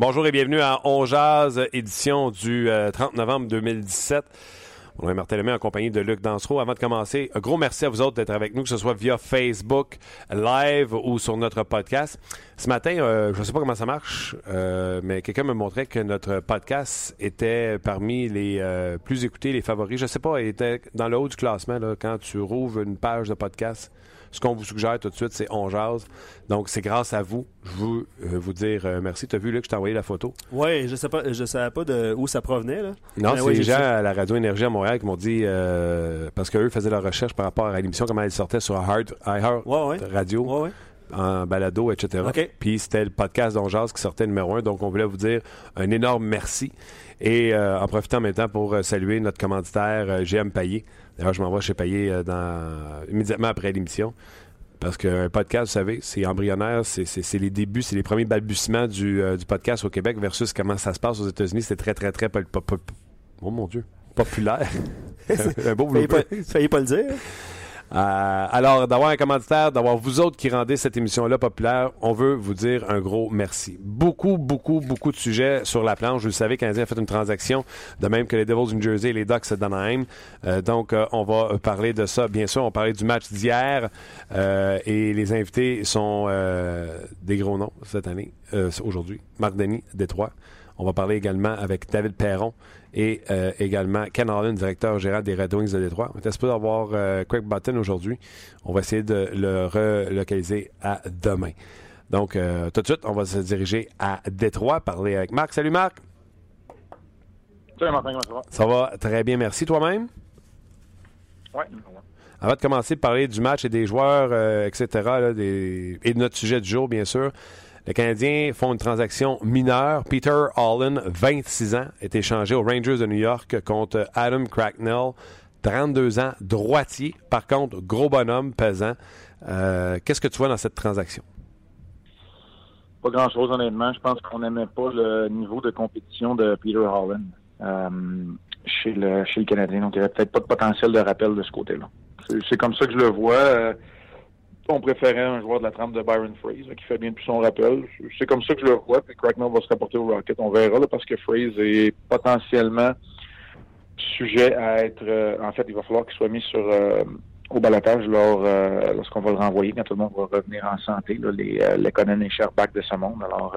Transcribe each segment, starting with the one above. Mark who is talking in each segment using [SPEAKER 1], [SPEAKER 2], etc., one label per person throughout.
[SPEAKER 1] Bonjour et bienvenue à On Jazz, édition du 30 novembre 2017. On est Martin Lemay en compagnie de Luc Dansereau. Avant de commencer, un gros merci à vous autres d'être avec nous, que ce soit via Facebook Live ou sur notre podcast. Ce matin, euh, je ne sais pas comment ça marche, euh, mais quelqu'un me montrait que notre podcast était parmi les euh, plus écoutés, les favoris. Je ne sais pas, il était dans le haut du classement quand tu rouvres une page de podcast ce qu'on vous suggère tout de suite, c'est On. Donc, c'est grâce à vous. Je veux euh, vous dire euh, merci. Tu as vu, là, que je t'ai envoyé la photo?
[SPEAKER 2] Oui, je sais pas, je savais pas de où ça provenait. Là.
[SPEAKER 1] Non, c'est
[SPEAKER 2] ouais,
[SPEAKER 1] les gens à la Radio Énergie à Montréal qui m'ont dit, euh, parce qu'eux faisaient leur recherche par rapport à l'émission, comment elle sortait sur Heart, iHeart
[SPEAKER 2] Ouais, ouais.
[SPEAKER 1] Radio, en balado, etc. Puis c'était le podcast d'On Jazz qui sortait numéro un. Donc, on voulait vous dire un énorme merci. Et euh, en profitant en même temps pour saluer notre commanditaire GM Payé. D'ailleurs, je m'en vais chez Payé euh, dans, immédiatement après l'émission. Parce qu'un podcast, vous savez, c'est embryonnaire, c'est- les débuts, c'est les premiers balbutiements du, euh, du podcast au Québec versus comment ça se passe aux États-Unis. C'est très, très, très... pop- pop- pop- oh mon Dieu, populaire. un beau
[SPEAKER 2] pas, failli pas le dire.
[SPEAKER 1] Euh, alors, d'avoir un commanditaire, d'avoir vous autres qui rendez cette émission-là populaire, on veut vous dire un gros merci. Beaucoup, beaucoup, beaucoup de sujets sur la planche. Vous le savez, Canadien a fait une transaction, de même que les Devils New Jersey et les Ducks d'Anaheim. Euh, donc, euh, on va parler de ça. Bien sûr, on parlait du match d'hier et les invités sont des gros noms cette année, aujourd'hui. Marc Denis, Détroit. On va parler également avec David Perron et euh, également Ken Allen, directeur général des Red Wings de Détroit. On est supposé avoir euh, Craig Button aujourd'hui. On va essayer de le relocaliser à demain. Donc, euh, tout de suite, on va se diriger à Détroit, parler avec Marc. Salut Marc!
[SPEAKER 3] Salut Martin, comment ça va?
[SPEAKER 1] Ça va très bien, merci toi-même?
[SPEAKER 3] Ouais.
[SPEAKER 1] Avant de commencer de parler du match et des joueurs, euh, etc., là, des- et de notre sujet du jour, bien sûr, les Canadiens font une transaction mineure. Peter Allen, 26 ans, est échangé aux Rangers de New York contre Adam Cracknell, 32 ans, droitier. Par contre, gros bonhomme, pesant. Euh, Qu'est-ce que tu vois dans cette transaction?
[SPEAKER 3] Pas grand-chose, honnêtement. Je pense qu'on n'aimait pas le niveau de compétition de Peter Holland euh, chez, le, Canadien. Donc, il n'y avait peut-être pas de potentiel de rappel de ce côté-là. C'est- C'est comme ça que je le vois. Euh, on préférait un joueur de la trempe de Byron Freeze là, qui fait bien depuis son rappel. C'est comme ça que je le vois. Puis Cracknell va se rapporter au Rocket. On verra là, parce que Freeze est potentiellement sujet à être... euh, en fait, il va falloir qu'il soit mis sur... euh, au balotage lors, euh, lorsqu'on va le renvoyer, quand tout le monde va revenir en santé, là, les, les Conan et Sherbach de ce monde. Alors,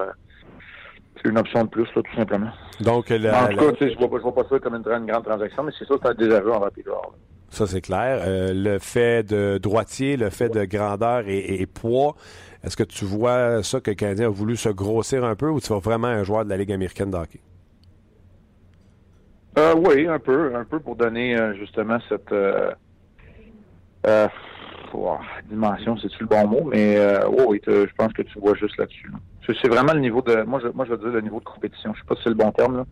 [SPEAKER 3] c'est une option de plus, là, tout simplement.
[SPEAKER 1] Donc, la-
[SPEAKER 3] en tout
[SPEAKER 1] la-
[SPEAKER 3] cas, je vois, je vois pas ça comme une, une grande transaction, mais c'est ça, c'est un désaveu Peter Hall.
[SPEAKER 1] Ça c'est clair. Euh, le fait de droitier, le fait de grandeur et, poids, est-ce que tu vois ça que le Canadien a voulu se grossir un peu ou tu vas vraiment un joueur de la Ligue américaine de hockey?
[SPEAKER 3] Euh, oui, un peu, un peu pour donner euh, justement cette euh, dimension, c'est-tu le bon mot, mais oh, oui, je pense que tu vois juste là-dessus. là. C'est c'est vraiment le niveau de, moi je, moi je veux dire le niveau de compétition. Je sais pas si c'est le bon terme, là,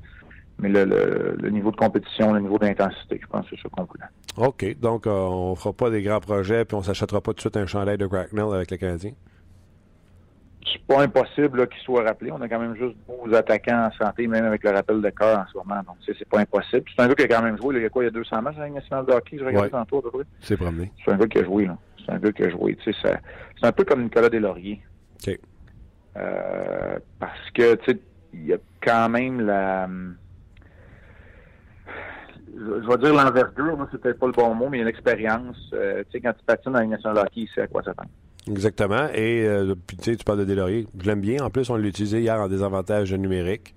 [SPEAKER 3] mais le, le, le niveau de compétition, le niveau d'intensité, je pense que c'est ça qu'on voulait.
[SPEAKER 1] OK. Donc, euh, on fera pas des grands projets puis on s'achètera pas tout de suite un chandail de Cracknell avec le Canadien?
[SPEAKER 3] C'est pas impossible qu'il soit rappelé. On a quand même juste 12 attaquants en santé, même avec le rappel de cœur en ce moment. Donc, c'est pas impossible. C'est un gars qui a quand même joué. là, il y a quoi, il y a 200 matchs à la nationale de hockey, je regardais
[SPEAKER 1] Ouais.
[SPEAKER 3] tantôt à peu près.
[SPEAKER 1] C'est promené.
[SPEAKER 3] C'est un gars qui a joué, là. C'est un gars qui a joué. Tu sais, ça- c'est un peu comme Nicolas Deslauriers.
[SPEAKER 1] OK.
[SPEAKER 3] Euh, parce que, tu sais, il y a quand même la... Je je vais dire l'envergure, c'est peut-être pas le bon mot, mais il y a l'expérience. Euh, tu sais, quand tu patines dans la de hockey, il sait à quoi s'attendre.
[SPEAKER 1] Exactement. Et euh, puis, tu sais, tu parles de Delaurier. Je l'aime bien. En plus, on l'a utilisé hier en désavantage numérique.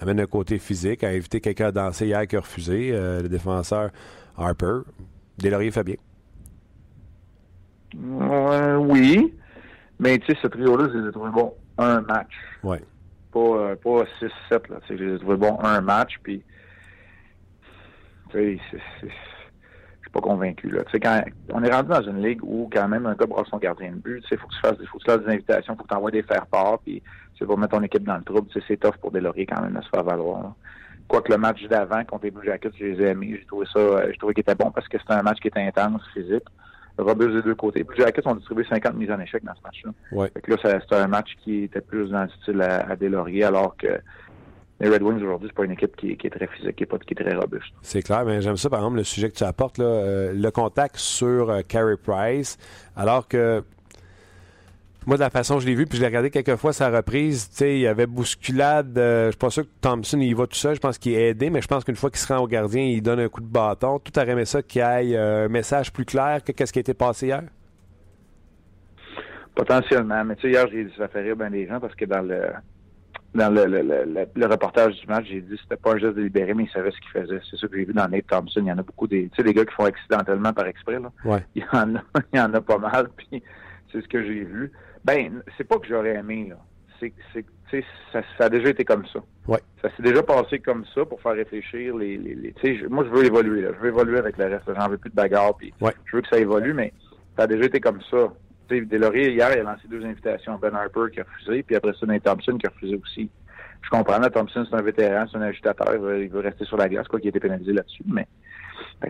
[SPEAKER 1] Amène un côté physique. A invité quelqu'un à danser hier qui a refusé. euh, le défenseur Harper. Delaurier fait bien.
[SPEAKER 3] Oui, mais tu sais, ce trio-là, je les ai trouvés bons un match.
[SPEAKER 1] Ouais.
[SPEAKER 3] Pas, pas 6-7, là. Tu sais, je les ai trouvés bons un match, puis... Tu sais, c'est- c'est- pas convaincu. Là. Quand, on est rendu dans une ligue où quand même un gars brasse son gardien de but, il faut que tu fasses, faut que tu fasses des invitations, faut que tu envoies des faire part, puis c'est pour mettre ton équipe dans le trouble. C'est tough pour Delorier quand même de se faire valoir. Quoique le match d'avant contre les Blue Jackets, je les ai aimés. J'ai trouvé ça, euh, j'ai trouvé qu'il était bon parce que c'était un match qui était intense, physique. Robuste des deux côtés. Les Blue Jackets ont distribué 50 mises en échec dans ce match-là.
[SPEAKER 1] Ouais.
[SPEAKER 3] Fait que là, c'était un match qui était plus dans le style à, à Delaurier, alors que les Red Wings aujourd'hui, c'est pas une équipe qui, qui, est très physique, qui est, pas, qui est très robuste.
[SPEAKER 1] C'est clair, mais j'aime ça, par exemple, le sujet que tu apportes, là, euh, le contact sur euh, Carey Price, alors que moi, de la façon que je l'ai vu, puis je l'ai regardé quelques fois sa reprise, tu sais, il y avait bousculade. Euh, je suis pas sûr que Thompson, il va tout seul. Je pense qu'il est aidé, mais je pense qu'une fois qu'il se rend au gardien, il donne un coup de bâton. Tout aurait aimé ça qu'il y ait un message plus clair que qu'est-ce qui a été passé hier?
[SPEAKER 3] Potentiellement, mais tu sais, hier, j'ai dit ça fait rire bien des gens parce que dans le dans le, le, le, le reportage du match, j'ai dit que c'était pas un geste délibéré, mais il savait ce qu'il faisait. C'est ça que j'ai vu dans Nate Thompson. Il y en a beaucoup des, tu sais, des gars qui font accidentellement par exprès, là.
[SPEAKER 1] Ouais.
[SPEAKER 3] Il y en a, il y en a pas mal, puis c'est ce que j'ai vu. Ben, c'est pas que j'aurais aimé, là. C'est, c'est, tu sais, ça, ça a déjà été comme ça.
[SPEAKER 1] Ouais.
[SPEAKER 3] Ça s'est déjà passé comme ça pour faire réfléchir les, les, les tu sais, moi, je veux évoluer, là. Je veux évoluer avec le reste. J'en veux plus de bagarre, puis
[SPEAKER 1] ouais.
[SPEAKER 3] je veux que ça évolue, mais ça a déjà été comme ça. Tu sais, Deslauriers, hier, il a lancé deux invitations. Ben Harper qui a refusé, puis après ça, Nate Thompson qui a refusé aussi je comprends, là, Thompson, c'est un vétéran, c'est un agitateur, il veut, il rester sur la glace, quoi qu'il ait été pénalisé là-dessus, mais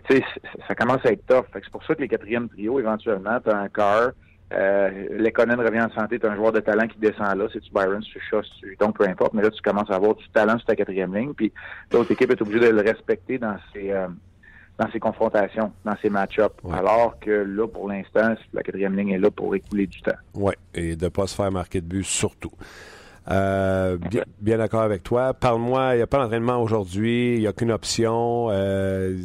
[SPEAKER 3] tu sais, ça commence à être tough. c'est pour ça que les quatrièmes trios, éventuellement, tu as un car, euh, revient en santé, tu as un joueur de talent qui descend là, c'est-tu Byron, c'est-tu Shaw, c'est donc peu importe, mais là, tu commences à avoir du talent sur ta quatrième ligne, puis l'autre équipe est obligée de le respecter dans ses, euh, dans ses confrontations, dans ses match-ups. Ouais. Alors que là, pour l'instant, la quatrième ligne est là pour écouler du temps.
[SPEAKER 1] Oui, et de ne pas se faire marquer de but surtout. Euh, bien, bien d'accord avec toi. Parle-moi, il n'y a pas d'entraînement aujourd'hui, il n'y a qu'une option. Euh,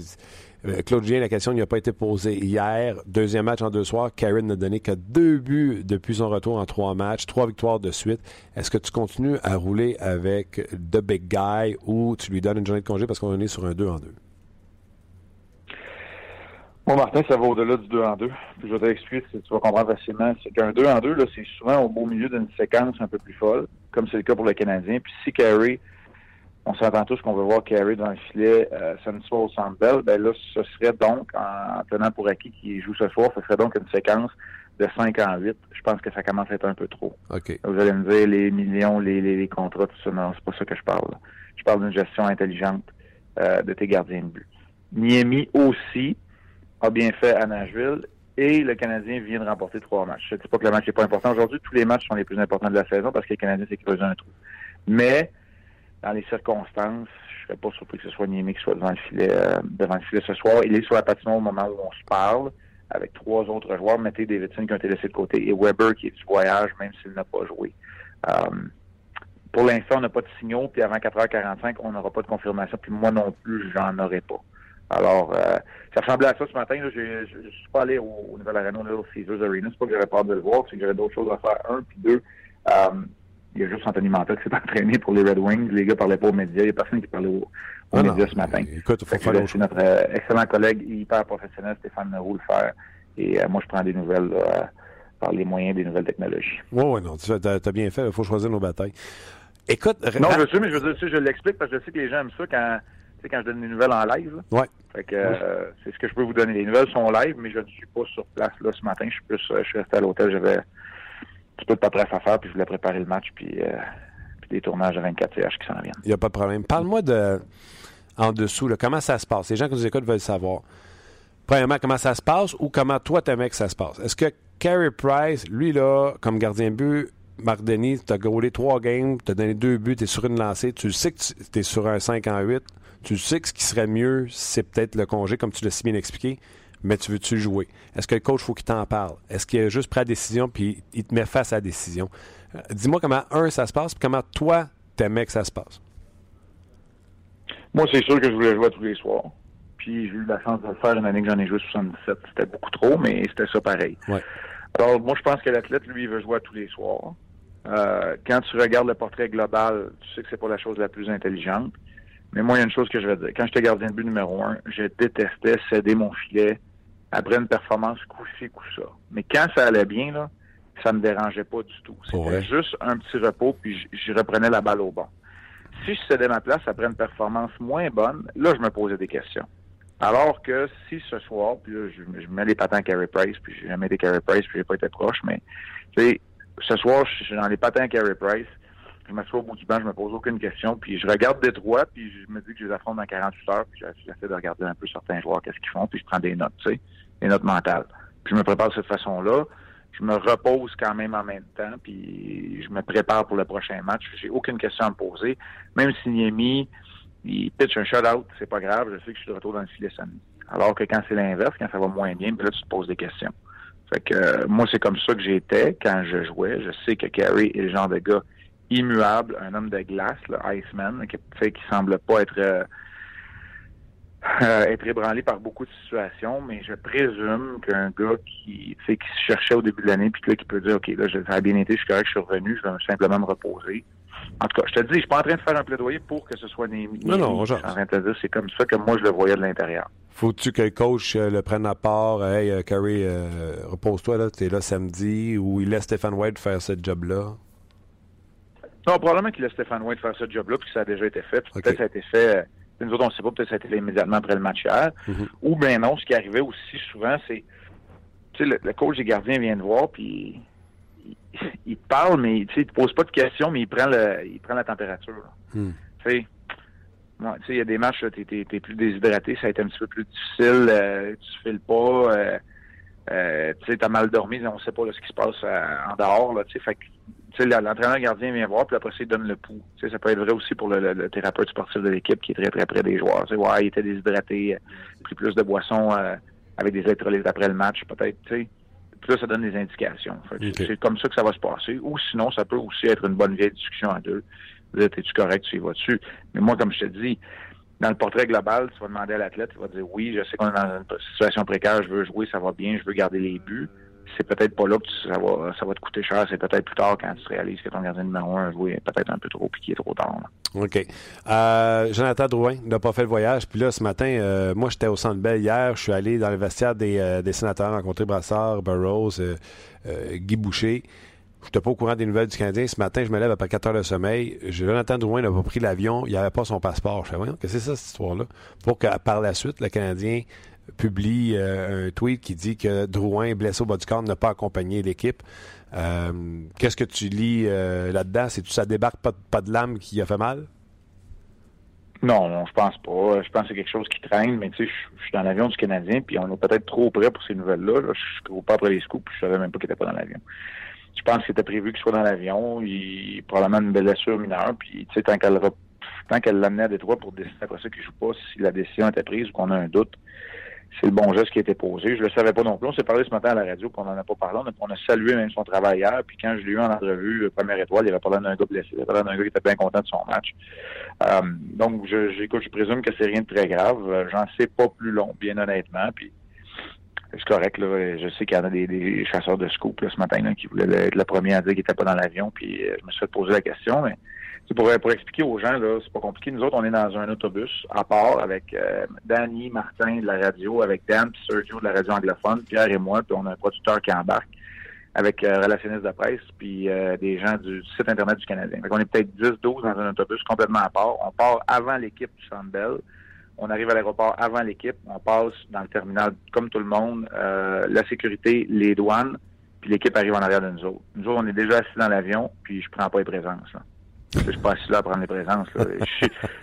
[SPEAKER 1] Claude Julien, la question n'y a pas été posée hier. Deuxième match en deux soirs. Karen n'a donné que deux buts depuis son retour en trois matchs, trois victoires de suite. Est-ce que tu continues à rouler avec The Big Guy ou tu lui donnes une journée de congé parce qu'on est sur un 2 en 2?
[SPEAKER 3] Bon, Martin, ça va au-delà du 2 en 2. Puis je vais t'expliquer si tu vas comprendre facilement. C'est qu'un 2 en 2, là, c'est souvent au beau milieu d'une séquence un peu plus folle, comme c'est le cas pour le Canadien. Puis si Carey, on s'entend tous qu'on veut voir Carey dans le filet euh, samedi soir au Centre Bell, ben là, ce serait donc, en, tenant pour acquis qu'il joue ce soir, ce serait donc une séquence de 5 en 8. Je pense que ça commence à être un peu trop.
[SPEAKER 1] Okay.
[SPEAKER 3] Vous allez me dire les millions, les, les, les contrats, tout ça. Non, c'est pas ça que je parle. Je parle d'une gestion intelligente euh, de tes gardiens de but. Miami aussi a bien fait à Nashville et le Canadien vient de remporter trois matchs. Je ne dis pas que le match n'est pas important. Aujourd'hui, tous les matchs sont les plus importants de la saison parce que le Canadien s'est creusé un trou. Mais dans les circonstances, je ne serais pas surpris que ce soit Niemi qui soit devant le filet euh, devant le filet ce soir. Il est sur la patinoire au moment où on se parle avec trois autres joueurs. Mettez Davidson qui ont été laissés de côté et Weber qui est du voyage même s'il n'a pas joué. Um, pour l'instant, on n'a pas de signaux, puis avant 4h45, on n'aura pas de confirmation, puis moi non plus, j'en aurai pas. Alors, euh, ça ressemblait à ça ce matin. Je ne suis pas allé au, au Nouvel Arena, là, au Caesars Arena. C'est pas que j'avais peur de le voir, c'est que j'avais d'autres choses à faire. Un, puis deux, euh, il y a juste Anthony Manta qui s'est entraîné pour les Red Wings. Les gars parlaient pas aux médias. Il n'y a personne qui parlait aux, aux
[SPEAKER 1] ah
[SPEAKER 3] médias
[SPEAKER 1] non.
[SPEAKER 3] ce matin.
[SPEAKER 1] Écoute, faut faire
[SPEAKER 3] C'est notre euh, excellent collègue hyper professionnel, Stéphane Leroux, le faire. Et moi, je prends des nouvelles par les moyens des nouvelles technologies.
[SPEAKER 1] Oui, oui, non. Tu as, as, bien fait. Il faut choisir nos batailles. Écoute,
[SPEAKER 3] non, je sais, mais je veux dire, je l'explique parce que je sais que les gens aiment ça quand tu sais, quand je donne des nouvelles en live.
[SPEAKER 1] Là.
[SPEAKER 3] Ouais. Fait que euh, c'est ce que je peux vous donner. Les nouvelles sont live, mais je ne suis pas sur place là ce matin. Je suis plus, euh, je suis resté à l'hôtel. J'avais un petit peu de paperasse à faire, puis je voulais préparer le match, puis, euh, puis des tournages de 24 CH qui s'en viennent.
[SPEAKER 1] Il n'y a pas de problème. Parle-moi de en dessous, là, comment ça se passe? Les gens qui nous écoutent veulent savoir. Premièrement, comment ça se passe ou comment toi t'aimais que ça se passe? Est-ce que Carey Price, lui là, comme gardien de but, Marc Denis, tu as gaulé trois games, tu as donné deux buts, tu es sur une lancée, tu sais que tu es sur un 5 en 8, tu sais que ce qui serait mieux, c'est peut-être le congé, comme tu l'as si bien expliqué, mais tu veux-tu jouer? Est-ce que le coach, faut qu'il t'en parle? Est-ce qu'il a juste pris la décision puis il te met face à la décision? Euh, Dis-moi comment, un, ça se passe, puis comment toi, t'aimais que ça se passe?
[SPEAKER 3] Moi, c'est sûr que je voulais jouer tous les soirs. Puis j'ai eu la chance de le faire une année que j'en ai joué 77. C'était beaucoup trop, mais c'était ça pareil.
[SPEAKER 1] Ouais.
[SPEAKER 3] Alors, moi, je pense que l'athlète, lui, il veut jouer tous les soirs. Euh, quand tu regardes le portrait global, tu sais que c'est pas la chose la plus intelligente. Mais moi, il y a une chose que je vais dire. Quand j'étais gardien de but numéro un, je détestais céder mon filet après une performance coup-ci, coup-ça. Mais quand ça allait bien, là, ça me dérangeait pas du tout. C'était
[SPEAKER 1] ouais.
[SPEAKER 3] juste un petit repos, puis je reprenais la balle au bon. Si je cédais ma place après une performance moins bonne, là, je me posais des questions. Alors que si ce soir, puis là, je, je mets les patins à Carey Price, puis j'ai jamais été Carey Price, puis j'ai pas été proche, mais tu sais, ce soir, je suis dans les patins à Carey Price, je m'assois au bout du banc, je me pose aucune question, puis je regarde Détroit, puis je me dis que je les affronte dans 48 heures, puis j'essaie de regarder un peu certains joueurs, qu'est-ce qu'ils font, puis je prends des notes, tu sais, des notes mentales. Puis je me prépare de cette façon-là. Je me repose quand même en même temps, puis je me prépare pour le prochain match. J'ai aucune question à me poser. Même si Niemi, il pitch un shutout, c'est pas grave, je sais que je suis de retour dans le filet samedi. Alors que quand c'est l'inverse, quand ça va moins bien, puis là, tu te poses des questions. Fait que euh, moi, c'est comme ça que j'étais quand je jouais. Je sais que Carey est le genre de gars immuable, un homme de glace, le Iceman, qui fait qu'il semble pas être euh, euh, être ébranlé par beaucoup de situations, mais je présume qu'un gars qui, qui se cherchait au début de l'année, puis là, qui peut dire, OK, là, ça a bien été, je suis correct, je suis revenu, je vais simplement me reposer. En tout cas, je te dis, je suis pas en train de faire un plaidoyer pour que ce soit Némi.
[SPEAKER 1] Non, non,
[SPEAKER 3] je suis en train de te dire, c'est comme ça que moi, je le voyais de l'intérieur.
[SPEAKER 1] Faut-tu que le coach euh, le prenne à part? Hey, Carrie, euh, repose-toi, là, t'es là samedi, ou il laisse Stéphane White faire ce job-là?
[SPEAKER 3] Non, probablement qu'il laisse Stéphane White faire ce job-là, puis que ça a déjà été fait. Puis peut-être que ça a été fait nous autres, on ne sait pas, peut-être ça a été immédiatement après le match hier.
[SPEAKER 1] Mhm.
[SPEAKER 3] Ou bien non, ce qui arrivait aussi souvent, c'est, tu sais, le, le, coach des gardiens vient te voir, puis il, il, te parle, mais il te pose pas de questions, mais il prend le, il prend la température.
[SPEAKER 1] Mm.
[SPEAKER 3] Tu sais, ouais, il y a des matchs, tu es, plus déshydraté, ça a été un petit peu plus difficile, euh, tu files pas, euh, euh, tu sais, as mal dormi, on sait pas là, ce qui se passe euh, en dehors, là, tu sais, fait que l'entraîneur gardien vient voir, puis après, il donne le pouls. ça peut être vrai aussi pour le, le, le thérapeute sportif de l'équipe qui est très, très près des joueurs. T'sais, ouais, il était déshydraté, euh, pris plus de boissons euh, avec des électrolytes après le match, peut-être. Puis là, ça donne des indications. Okay. C'est comme ça que ça va se passer. Ou sinon, ça peut aussi être une bonne vieille discussion à deux. Es-tu correct, tu y vas dessus? Mais moi, comme je te dis, dans le portrait global, tu vas demander à l'athlète, il va dire oui, je sais qu'on est dans une situation précaire, je veux jouer, ça va bien, je veux garder les buts c'est peut-être pas là que ça va, te coûter cher. C'est peut-être plus tard quand tu réalises que ton gardien numéro un a peut-être un peu trop puis qu'il est trop tard.
[SPEAKER 1] OK. Euh, Jonathan Drouin n'a pas fait le voyage. Puis là, ce matin, euh, moi, j'étais au Centre Bell hier. Je suis allé dans le vestiaire des, euh, des sénateurs rencontrer Brassard, Burroughs, Guy Boucher. Je n'étais pas au courant des nouvelles du Canadien. Ce matin, je me lève après 4 heures de sommeil. Jonathan Drouin n'a pas pris l'avion. Il n'avait pas son passeport. Je fais, qu'est-ce que c'est ça, cette histoire-là? Pour que par la suite, le Canadien publie euh, un tweet qui dit que Drouin, blessé au bas du corps, n'a pas accompagné l'équipe. Euh, Qu'est-ce que tu lis euh, là-dedans? C'est-tu ça débarque pas, de l'âme qui a fait mal?
[SPEAKER 3] Non, je pense pas. Je pense que c'est quelque chose qui traîne, mais tu sais, je suis dans l'avion du Canadien, puis on est peut-être trop près pour ces nouvelles-là. Là. Je cours pas après les scoops, puis je savais même pas qu'il était pas dans l'avion. Je pense que c'était prévu qu'il soit dans l'avion. Il probablement une blessure mineure, puis tu sais, tant qu'elle tant qu'elle l'amenait à Détroit pour décider après ça qu'il joue pas, si la décision était prise ou qu'on a un doute, c'est le bon geste qui a été posé. Je le savais pas non plus. On s'est parlé ce matin à la radio, puis on n'en a pas parlé. On a, salué même son travail hier. Puis quand je l'ai eu en entrevue, euh, première étoile, il avait parlé d'un gars blessé. Il avait parlé d'un gars qui était bien content de son match. Euh, donc, je, j'écoute, je présume que c'est rien de très grave. Euh, j'en sais pas plus long, bien honnêtement. Puis c'est correct. Là. Je sais qu'il y en a des, chasseurs de scoop là, ce matin là, qui voulaient être le premier à dire qu'il était pas dans l'avion. Puis je me suis fait poser la question, mais pour, pour expliquer aux gens, là, c'est pas compliqué. Nous autres, on est dans un autobus à part avec euh, Danny, Martin de la radio, avec Dan, puis Sergio de la radio anglophone, Pierre et moi, puis on a un producteur qui embarque avec euh, relationniste de presse, puis euh, des gens du site Internet du Canadien. Fait on est peut-être 10-12 dans un autobus complètement à part. On part avant l'équipe du Sandbell. On arrive à l'aéroport avant l'équipe. On passe dans le terminal comme tout le monde. Euh, la sécurité, les douanes, puis l'équipe arrive en arrière de nous autres. Nous autres, on est déjà assis dans l'avion, puis je prends pas les présences. Là. Je suis pas assis là à prendre les présences. Là.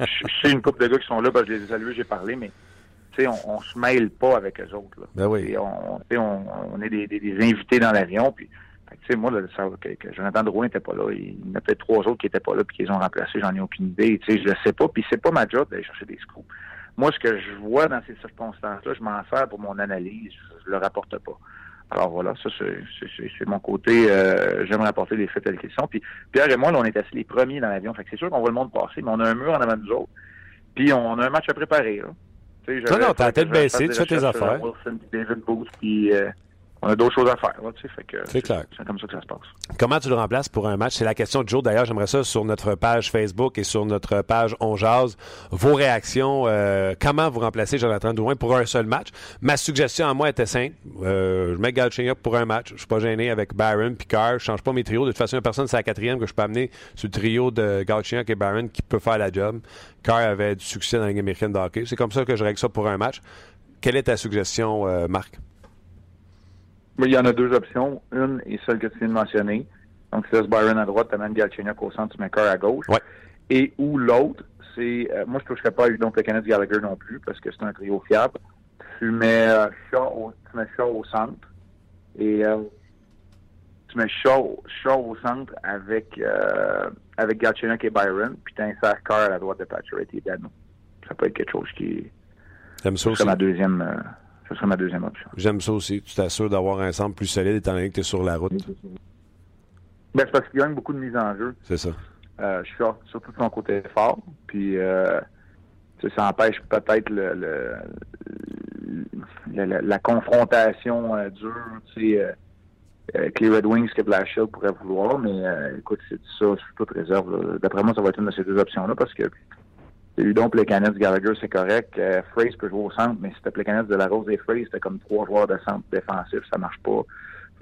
[SPEAKER 3] je, sais une couple de gars qui sont là, parce que je les ai salués, j'ai parlé, mais on, on se mêle pas avec eux autres. Là.
[SPEAKER 1] Ben oui.
[SPEAKER 3] on, on, on, est des, des, des invités dans l'avion, puis sais, moi, là, ça, que, que Jonathan Drouin n'était pas là. Il y en a peut-être trois autres qui n'étaient pas là puis qu'ils ont remplacé, j'en ai aucune idée. Tu sais, je le sais pas, puis c'est pas ma job d'aller chercher des scoops. Moi, ce que je vois dans ces circonstances-là, je m'en sers pour mon analyse, je le rapporte pas. Alors voilà, ça c'est mon côté. Euh, J'aimerais apporter les faits tels qu'ils sont. Puis Pierre et moi, là, on est assis les premiers dans l'avion. Fait que c'est sûr qu'on voit le monde passer, mais on a un mur en avant de nous autres. Puis on a un match à préparer. Là.
[SPEAKER 1] Non, non, t'as la tête baissée, tu fais tes affaires.
[SPEAKER 3] Wilson, David Booth, puis euh, on a d'autres choses à faire. Là, tu sais, fait que
[SPEAKER 1] C'est clair.
[SPEAKER 3] C'est comme ça que ça se passe.
[SPEAKER 1] Comment tu le remplaces pour un match? C'est la question de Joe. D'ailleurs, j'aimerais ça sur notre page Facebook et sur notre page On Jazz. Vos réactions, euh, comment vous remplacez Jonathan Drouin pour un seul match? Ma suggestion à moi était simple. Euh, je mets Galchenyuk pour un match. Je suis pas gêné avec Barron puis Carr. Je change pas mes trios. De toute façon, il a personne, c'est la quatrième que je peux amener sur le trio de Galchenyuk et Barron qui peut faire la job. Carr avait du succès dans la Ligue américaine de hockey. C'est comme ça que je règle ça pour un match. Quelle est ta suggestion, euh, Marc?
[SPEAKER 3] Il y en a deux options. Une est celle que tu viens de mentionner. Donc, tu laisses Byron à droite, tu amènes Galchenyuk au centre, tu mets Carr à gauche.
[SPEAKER 1] Ouais.
[SPEAKER 3] Et ou l'autre, c'est... euh, moi, je ne toucherais pas à Udon Kenneth Gallagher non plus, parce que c'est un trio fiable. Tu mets, euh, Shaw, au, tu mets Shaw au centre. Et euh, tu mets Shaw, Shaw au centre avec, euh, avec Galchenyuk et Byron, puis tu insères Carr à la droite de Pacioretty et Dano. Ça peut être quelque chose qui...
[SPEAKER 1] J'aime ça aussi.
[SPEAKER 3] ma deuxième... ce serait ma deuxième option.
[SPEAKER 1] J'aime ça aussi. Tu t'assures d'avoir un centre plus solide étant donné que tu es sur la route.
[SPEAKER 3] Ben, c'est parce qu'il gagne beaucoup de mise en jeu.
[SPEAKER 1] C'est ça.
[SPEAKER 3] Euh, je suis surtout de son côté fort. Puis euh, ça empêche peut-être le, le- la confrontation euh, dure tu sais, euh, que les Red Wings que Blashill pourrait vouloir. Mais euh, écoute, c'est ça, sous toute réserve. D'après moi, ça va être une de ces deux options-là parce que Udon, Plekanec, Gallagher, c'est correct. Euh, peut jouer au centre, mais si c'était Plekanec, de la Rose et Fraze, c'était comme trois joueurs de centre défensif, ça marche pas.